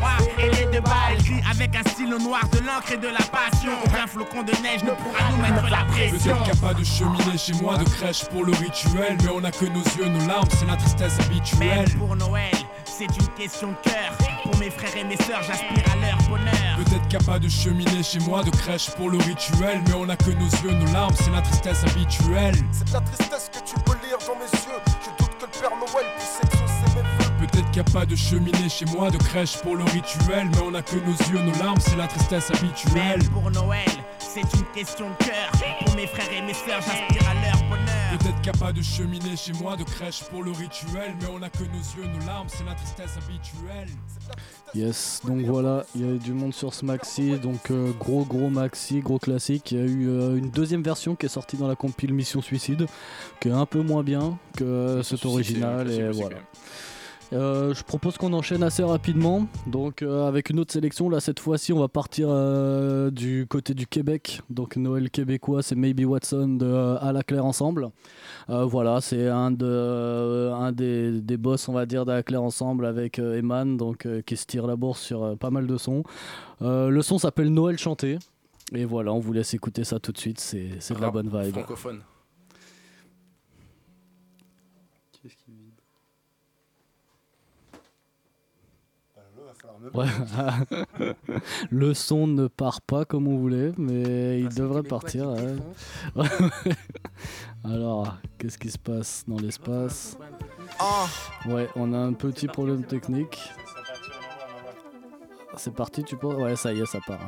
Speaker 44: MA3 et les deux balles. Gris avec un stylo noir, de l'encre et de la passion. Aucun flocon de neige ne pourra nous mettre la pression.
Speaker 42: Peut-être qu'il n'y a pas de cheminée chez moi, de crèche pour le rituel. Mais on a que nos yeux, nos larmes, c'est la tristesse habituelle.
Speaker 44: pour Noël, c'est une question de cœur. Pour mes frères et mes sœurs, j'aspire à leur bonheur.
Speaker 42: Peut-être qu'il n'y a pas de cheminée chez moi, de crèche pour le rituel. Mais on a que nos yeux, nos larmes, c'est la tristesse habituelle.
Speaker 41: C'est de la tristesse que tu peux lire dans mes yeux. Je doute que le Père Noël puisse exaucer
Speaker 42: n'y a pas de cheminée chez moi, de crèche pour le rituel. Mais on a que nos yeux, nos larmes, c'est la tristesse habituelle.
Speaker 44: Mais pour Noël, c'est une question de cœur. Pour mes frères et mes sœurs, j'aspire à leur bonheur.
Speaker 42: Peut-être qu'il n'y a pas de cheminée chez moi, de crèche pour le rituel. Mais on a que nos yeux, nos larmes, c'est la tristesse habituelle.
Speaker 37: Yes, donc voilà, il y a eu du monde sur ce maxi, donc euh, gros gros maxi, gros classique. Il y a eu euh, une deuxième version qui est sortie dans la compile Mission Suicide, qui est un peu moins bien que euh, cet original, et voilà. Euh, je propose qu'on enchaîne assez rapidement, donc euh, avec une autre sélection. Là, cette fois-ci, on va partir euh, du côté du Québec. Donc Noël québécois, c'est Maybe Watson de À la Claire Ensemble. Voilà, c'est un, de, un des, des boss, on va dire, d'À la Claire Ensemble avec Eman, donc, qui se tire la bourse sur pas mal de sons. Le son s'appelle Noël chanté. Et voilà, on vous laisse écouter ça tout de suite, c'est de la bonne vibe.
Speaker 9: Francophone.
Speaker 37: Ouais. le son ne part pas comme on voulait, mais il devrait partir. ouais. Alors, qu'est-ce qui se passe dans l'espace? Ouais, on a un petit problème technique. C'est parti, tu penses? Ouais, ça y est, ça part.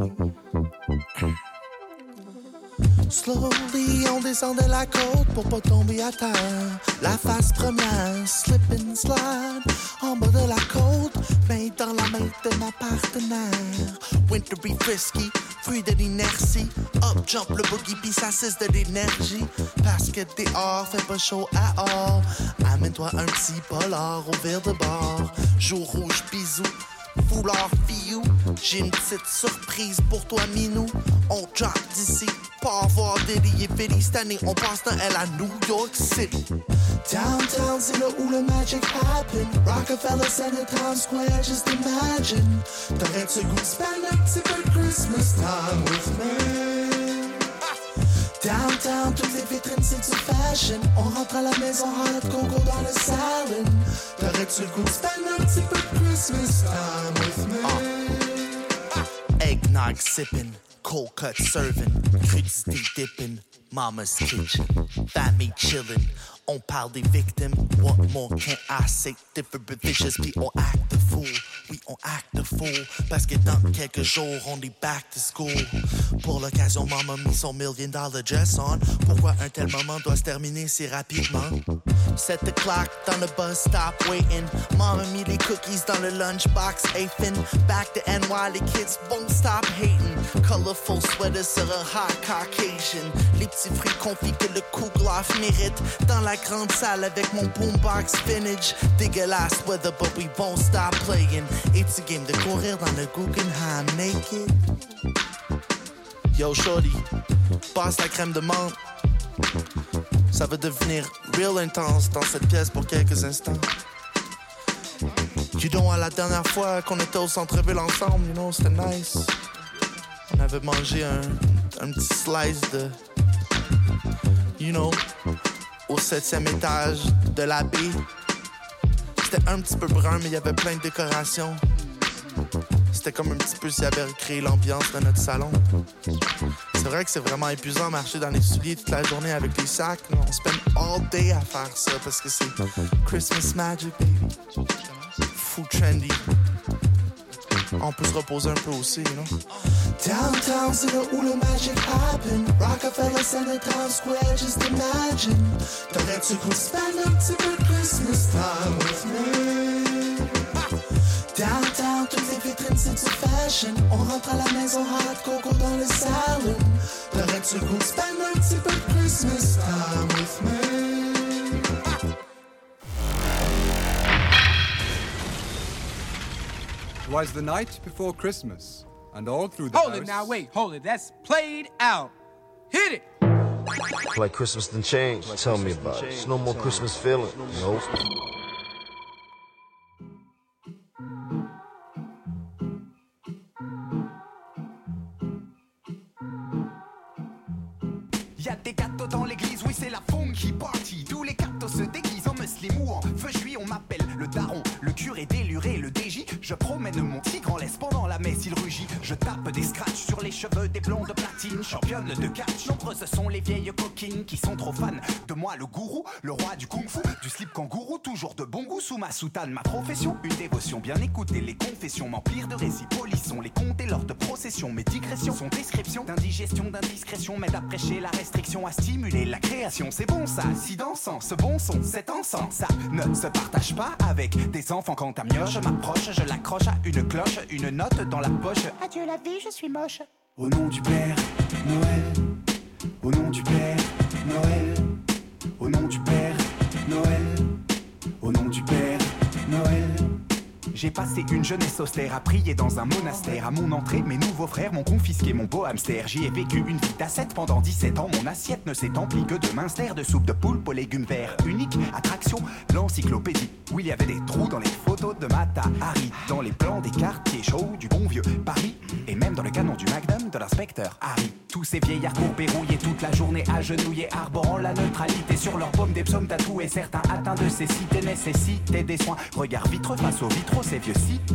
Speaker 37: hein.
Speaker 45: Slowly, on descend de la côte pour pas tomber à terre. La face première, slip and slide. En bas de la côte, main dans la main de ma partenaire. Wintery frisky, fruit de l'inertie. Up jump le boogie, pis ça cesse de l'énergie. Parce que dehors fait pas chaud à all. Amène-toi un petit polar au verre de bord. Jour rouge, bisous. Foulard fiou, j'ai une petite surprise pour toi Minou. On drop d'ici, pas avoir délié Philly cette année, on passe dans elle à New York City. Downtown, c'est là où le magic happen. Rockefeller Center, Times Square, just imagine. T'aurais-tu goût petit peu de Christmas time with me? Downtown, toutes les vitrines, c'est du fashion. On rentre à la maison, hot coco dans le salon. T'aurais-tu goût de un petit peu Christmas time with me? Uh. Eggnog sipping, cold cut serving, crudité dipping, mama's kitchen, family chillin'. On parle des victimes, what more can I say? Different vicious, puis on act the fool. Oui, on act the fool, parce que dans quelques jours, on est back to school. Pour l'occasion, maman mis son million dollar dress on. Pourquoi un tel moment doit se terminer si rapidement? Set the clock dans le bus stop waiting. Mom a mis les cookies dans le lunchbox Afin. Back to NY, les kids won't stop hating. Colorful sweaters sur un hot Caucasian. Les petits fruits confits que le Kouglof mérite. Dans la grande salle avec mon boombox vintage. Dégueulasse weather, but we won't stop playing. It's a game de courir dans le Guggenheim naked. Yo, shorty, passe la crème de menthe. Ça va devenir real intense dans cette pièce pour quelques instants. You know, à la dernière fois qu'on était au centre-ville ensemble, you know, c'était nice. On avait mangé un, un petit slice de. You know, au septième étage de la baie. C'était un petit peu brun, mais il y avait plein de décorations. C'était comme un petit peu s'il avait recréé l'ambiance de notre salon. C'est vrai que c'est vraiment épuisant marcher dans les souliers toute la journée avec les sacs. mais On spend all day à faire ça parce que c'est Christmas magic, baby. Fou trendy. On peut se reposer un peu aussi, you know. Downtown, c'est là où le magic happen. Rockefeller Center, Times Square, just imagine. T'aurais-tu goût spend un petit peu Christmas time with me? Downtown, toutes les vitrines, c'est du fashion. On rentre à la maison, hot coco dans le salon. T'aurais-tu goût spend un petit peu Christmas time with me?
Speaker 46: Was the night before Christmas, and all through the
Speaker 47: Hold
Speaker 46: Paris-
Speaker 47: it now, wait, hold it. That's played out. Hit it.
Speaker 48: Like Christmas done changed. Tell me about it. It's no more Christmas feeling. Nope.
Speaker 43: Promène mon tigre en laisse pendant la messe il rugit. Je tape des scratchs sur les cheveux des blondes Championne de catch, nombreuses sont les vieilles coquines Qui sont trop fans de moi le gourou, le roi du kung fu Du slip kangourou, toujours de bon goût sous ma soutane. Ma profession, une dévotion bien écoutée. Les confessions m'emplirent de récits polissons. Les comptes et lors de procession Mes digressions sont descriptions d'indigestion, d'indiscrétion. M'aide à prêcher la restriction, à stimuler la création C'est bon ça, si dansant, ce bon son, cet encens Ça ne se partage pas avec des enfants. Quant à mieux, je m'approche, je l'accroche à une cloche Une note dans la poche. Adieu la vie, je suis moche.
Speaker 11: Au nom du Père
Speaker 43: une jeunesse austère à prier dans un monastère. À mon entrée, mes nouveaux frères m'ont confisqué mon beau hamster. J'y ai vécu une vie d'ascète pendant 17 ans. Mon assiette ne s'est emplie que de minster, de soupe de poulpe aux légumes verts. Unique attraction, l'encyclopédie. Où il y avait des trous dans les photos de Mata Hari. Dans les plans des quartiers chauds du bon vieux Paris. Et même dans le canon du Magnum de l'inspecteur Harry. Tous ces vieillards courbés rouillés toute la journée agenouillés, arborant la neutralité sur leur paume des psaumes tatoués. Certains atteints de cécité nécessitaient des soins. Regard vitreux face aux vitraux, ces vieux cités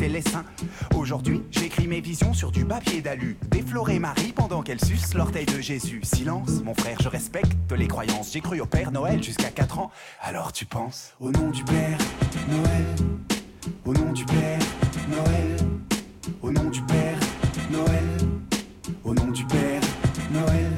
Speaker 43: Aujourd'hui, j'écris mes visions sur du papier d'alu. Déflorer Marie pendant qu'elle suce l'orteil de Jésus. Silence, mon frère, je respecte les croyances. J'ai cru au Père Noël jusqu'à 4 ans. Alors tu penses
Speaker 11: Au nom du Père Noël, au nom du Père Noël, au nom du Père Noël, au nom du Père Noël.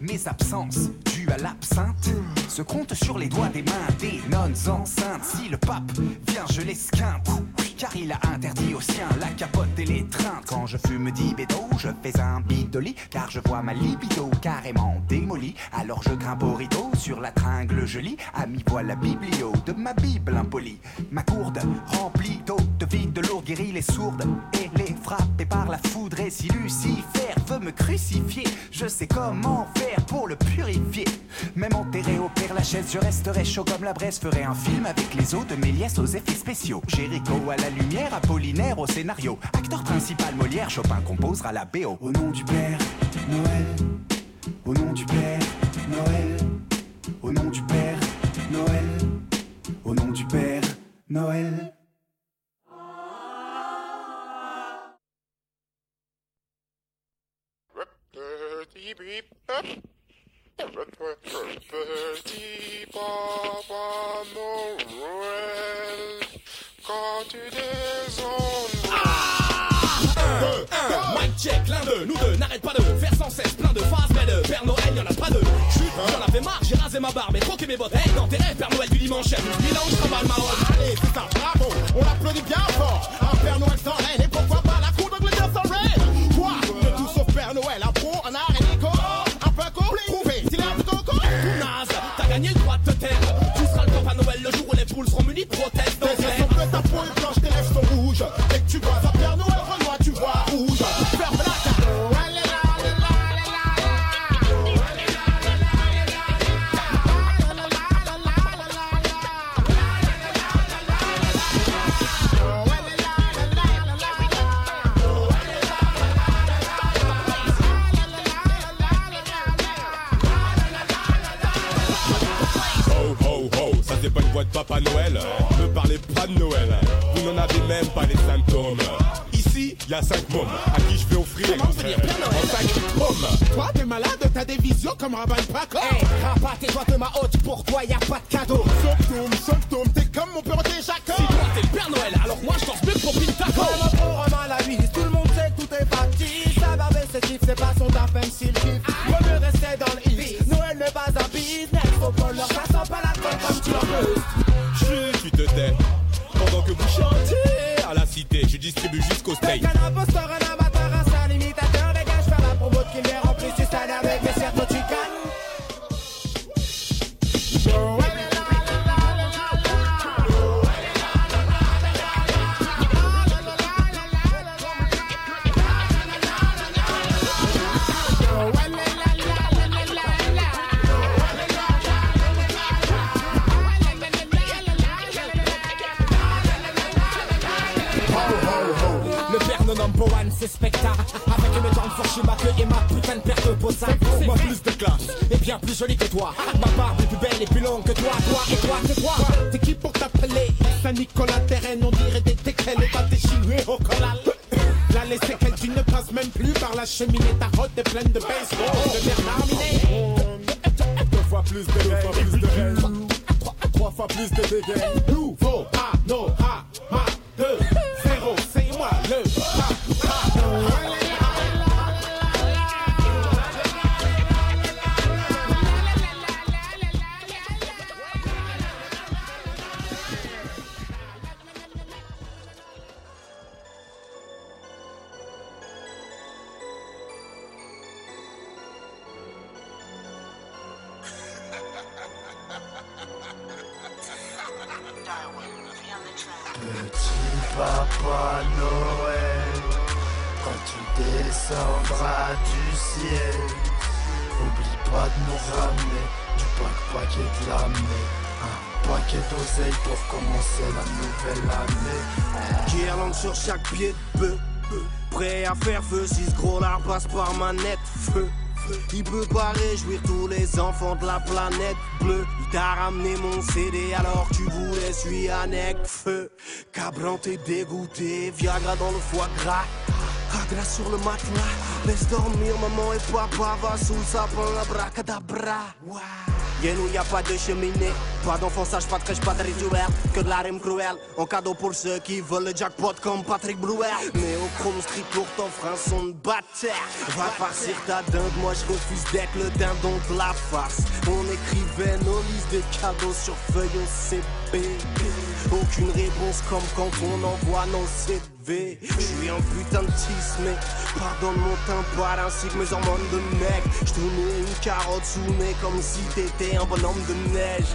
Speaker 43: Mes absences, à l'absinthe, se comptent sur les doigts des mains des nonnes enceintes. Si le pape vient, je l'esquinte. Car il a interdit aux siens la capote et les treintes. Quand je fume bédo, je fais un bidoli. Car je vois ma libido carrément démolie. Alors je grimpe au rideau, sur la tringle je lis. À mi-voix la biblio de ma Bible impolie. Ma gourde remplie d'eau de vide, de lourd guérit les sourdes et les frappées par la foudre. Et si Lucifer veut me crucifier, je sais comment faire pour le purifier. Même enterré au Père Lachaise, je resterai chaud comme la braise. Ferai un film avec les os de Méliès aux effets spéciaux. Jéricho à la lumière, Apollinaire au scénario. Acteur principal Molière, Chopin composera la BO.
Speaker 11: Au nom du Père Noël, au nom du Père Noël, au nom du Père Noël, au nom du Père Noël.
Speaker 21: Petit Papa Noël, quand tu désonnes.
Speaker 49: Un, mic check, l'un de nous deux n'arrête pas de faire sans cesse plein de phrases, mais de
Speaker 50: Père Noël, y'en a pas deux. Chut, j'en avais marre, j'ai rasé ma barbe et troqué mes bottes. Hey, dans tes rêves, Père Noël du dimanche, je travaille ma.
Speaker 44: Allez, c'est ça, bravo, on applaudit bien fort. Un Père Noël sans reine, et pourquoi
Speaker 50: le jour où les poules seront munies de prothèses
Speaker 44: Tes yeux
Speaker 50: dentaires.
Speaker 44: sont bleus, ta peau est blanche, tes lèvres sont rouges.
Speaker 49: Mômes à qui je vais offrir en cinq mômes.
Speaker 44: Toi, t'es malade, t'as des visions comme Raban Paco.
Speaker 50: Alors
Speaker 51: tu
Speaker 26: voulais suis avec feu. Cabran t'es dégoûté, Viagra dans le foie gras. Agra sur le matelas, laisse dormir maman et papa va sous le sapin, abracadabra. Y'a nous y a pas de cheminée, pas d'enfonçage, pas de crèche, pas de rituel, que de la rime cruelle. En cadeau pour ceux qui veulent le jackpot comme Patrick Blouer. Mais au Chrome Street pour t'offrir un son de. Va farcir ta dingue, moi je refuse d'être le dindon de la farce. On écrivait nos listes de cadeaux sur feuille OCB. Aucune réponse comme quand on envoie nos CV. Je suis un putain de tis, mais pardonne mon timbre ainsi que mes hormones de mec. Je une carotte sous nez comme si t'étais un bonhomme de neige.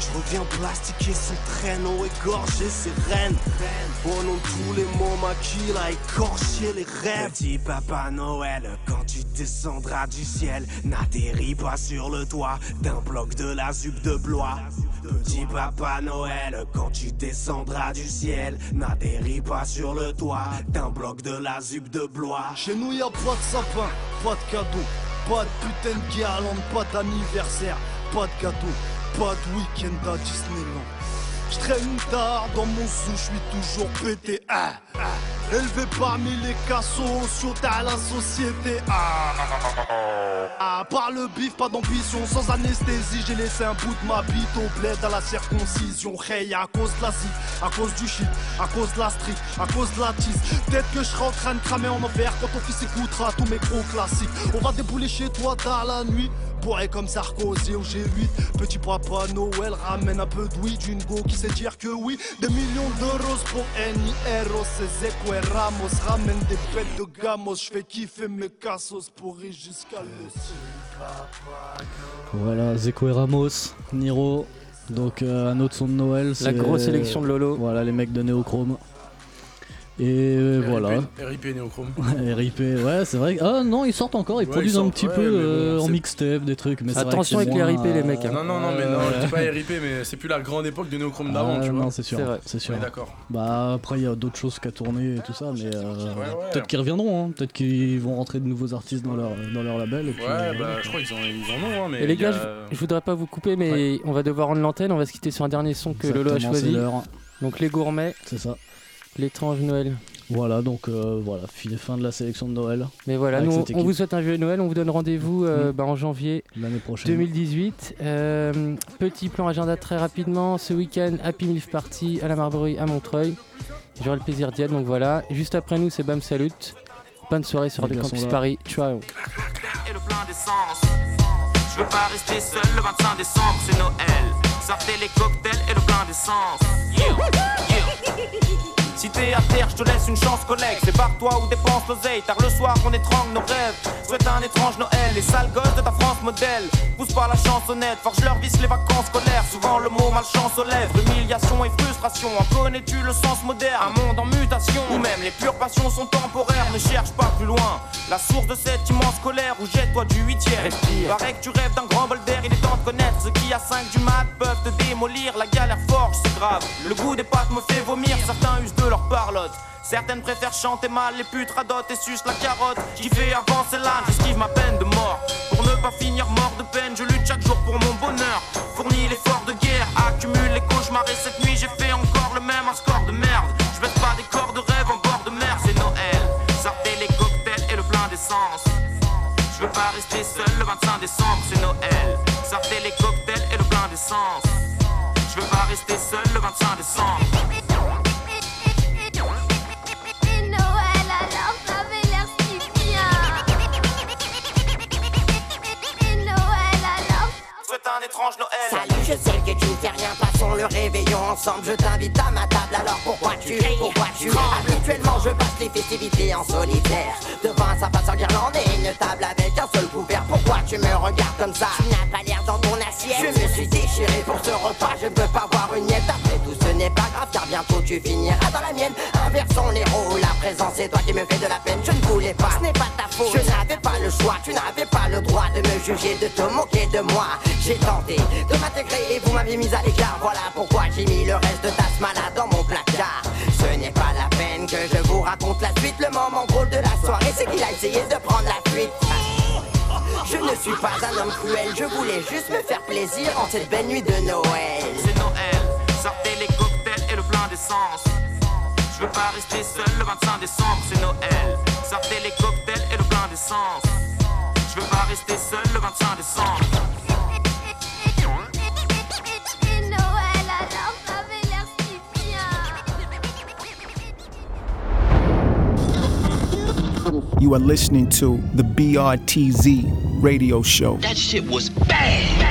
Speaker 26: Je reviens plastiquer son traîneau, égorger ses reines. Au nom tous les mots maquis, là, écorcher les rêves. Petit papa Noël, quand tu descendras du ciel, n'atterris pas sur le toit d'un bloc de la zup de Blois. Petit papa Noël, quand tu descendras du ciel, n'atterris pas sur le toit d'un bloc de la zup de Blois.
Speaker 52: Chez nous, y a pas de sapin, pas de cadeau, pas de putain de guirlande, pas d'anniversaire, pas de gâteau, pas de week-end à Disneyland. Je traîne tard dans mon sou, je suis toujours pété. Ah, ah.
Speaker 26: Élevé parmi les cassos, sur à la société. Ah, ah, par le bif, pas d'ambition, sans anesthésie. J'ai laissé un bout de ma bite au bled à la circoncision. Hey, à cause de la zik, à cause du shit, à cause de la street, à cause de la tease. Peut-être que je serai en train de cramer en enfer quand ton fils écoutera tous mes gros classiques. On va débouler chez toi dans la nuit. Bourré comme Sarkozy au G8 Petit papa Noël ramène un peu de weed Une go qui sait dire que oui Des millions d'euros pour N.I.R.O. Et Ramos Ramène des bêtes de gamos Je fais kiffer mes cassos pourris jusqu'à le
Speaker 37: Voilà, Zeko et Ramos, Niro. Donc euh, un autre son de Noël. c'est-
Speaker 8: grosse sélection de Lolo.
Speaker 37: Voilà, les mecs de Neochrome. Et euh, voilà.
Speaker 9: RIP Néochrome.
Speaker 37: RIP, ouais, c'est vrai. Ah non, ils sortent encore, ils
Speaker 9: Ouais,
Speaker 37: produisent
Speaker 9: ils
Speaker 37: un petit
Speaker 9: ouais,
Speaker 37: peu
Speaker 9: bon,
Speaker 37: euh, en mixtape, des trucs. Mais
Speaker 8: Attention avec les RIP, les mecs, hein.
Speaker 9: Non, non, non, mais non,
Speaker 37: Ouais.
Speaker 9: je dis pas RIP, mais c'est plus la grande époque de Néochrome d'avant,
Speaker 37: Ah,
Speaker 9: tu vois.
Speaker 37: Non, c'est sûr, c'est sûr.
Speaker 9: On est d'accord.
Speaker 37: Bah après il y a d'autres choses qu'à tourner et tout ça, mais euh,
Speaker 9: ouais.
Speaker 37: peut-être qu'ils reviendront, hein. peut-être qu'ils vont rentrer de nouveaux artistes dans leur dans leur label. Et puis,
Speaker 9: Ouais,
Speaker 37: euh,
Speaker 9: bah je crois qu'ils en, ils en ont, hein, mais.
Speaker 8: Et les gars, je, voudrais pas vous couper, mais on va devoir rendre l'antenne. On va se quitter sur un dernier son que Lolo a choisi. Donc les gourmets.
Speaker 37: C'est ça.
Speaker 8: L'étrange Noël.
Speaker 37: Voilà, donc euh, voilà, fin fin de la sélection de Noël.
Speaker 8: Mais voilà, nous, on vous souhaite un joyeux Noël. On vous donne rendez-vous euh, bah, en janvier
Speaker 37: L'année prochaine.
Speaker 8: 2018. Euh, petit plan agenda très rapidement. Ce week-end, Happy Milf Party à la Marbury à Montreuil. J'aurai le plaisir d'y être. Donc voilà. Juste après nous, c'est Bam Salut. Bonne soirée sur
Speaker 37: gars
Speaker 8: Campus. Paris. Ciao.
Speaker 53: le. Je veux pas rester seul le 25 décembre, c'est Noël. Sortez les cocktails et le plein d'essence. Yeah, yeah. Si t'es à terre, je te laisse une chance, collègue. C'est par toi ou dépense l'oseille. Tard le soir, on étrangle nos rêves. Souhaite un étrange Noël. Les sales gosses de ta France modèle. Pousse par la chansonnette, forge leur vis les vacances scolaires. Souvent le mot malchance aux lèvres. Humiliation et frustration. En connais-tu le sens moderne? Un monde en mutation. Où même les pures passions sont temporaires. Ne cherche pas plus loin. La source de cette immense colère. Où jette-toi du huitième. Paraît que tu rêves d'un grand bol d'air. Il est temps de connaître ceux qui à 5 du mat peuvent te démolir. La galère forge, c'est grave. Le goût des pâtes me fait vomir. Certains usent de leur. Certaines préfèrent chanter mal, les putes radotent et sucent la carotte. Qui fait avancer l'âne, j'esquive ma peine de mort. Pour ne pas finir mort de peine, je lutte chaque jour pour mon bonheur. Fournis l'effort de guerre, accumule les cauchemars. Et cette nuit, j'ai fait encore le même, un score de merde. Je baisse pas des corps de rêve en bord de mer, c'est Noël. Sortez les cocktails et le plein d'essence. Je veux pas rester seul le 25 décembre, c'est Noël. Sortez les cocktails et le plein d'essence. Je veux pas rester seul le 25 décembre.
Speaker 54: Noël.
Speaker 55: Salut, je sais que tu ne fais rien, passons le réveillon ensemble. Je t'invite à ma table, alors pourquoi tu Pourquoi tu Habituellement, je passe les festivités en solitaire. Devant un sapin sans guirlande et une table avec un seul couvert. Pourquoi tu me regardes comme ça? Tu n'as pas l'air dans ton assiette. Je me suis déchiré pour ce repas, je ne peux pas voir une miette. N'est pas grave, car bientôt tu finiras dans la mienne. Inversons les rôles, à présent c'est toi qui me fais de la peine. Je ne voulais pas, ce n'est pas ta faute. Je n'avais pas le choix, tu n'avais pas le droit de me juger, de te moquer de moi. J'ai tenté de m'intégrer et vous m'avez mis à l'écart. Voilà pourquoi j'ai mis le reste de ta malade dans mon placard. Ce n'est pas la peine que je vous raconte la suite. Le moment drôle de la soirée, c'est qu'il a essayé de prendre la fuite. Je ne suis pas un homme cruel, je voulais juste me faire plaisir en cette belle nuit de Noël.
Speaker 53: C'est Noël, sortez les cocktails et le plein d'essence. Je veux pas rester seul le 25 décembre, c'est Noël. Sortez les cocktails et le plein d'essence. Je veux pas rester seul le 25 décembre.
Speaker 54: Et Noël alors ça avait l'air si bien
Speaker 15: You are listening to the BRTZ radio show.
Speaker 24: That shit was bad.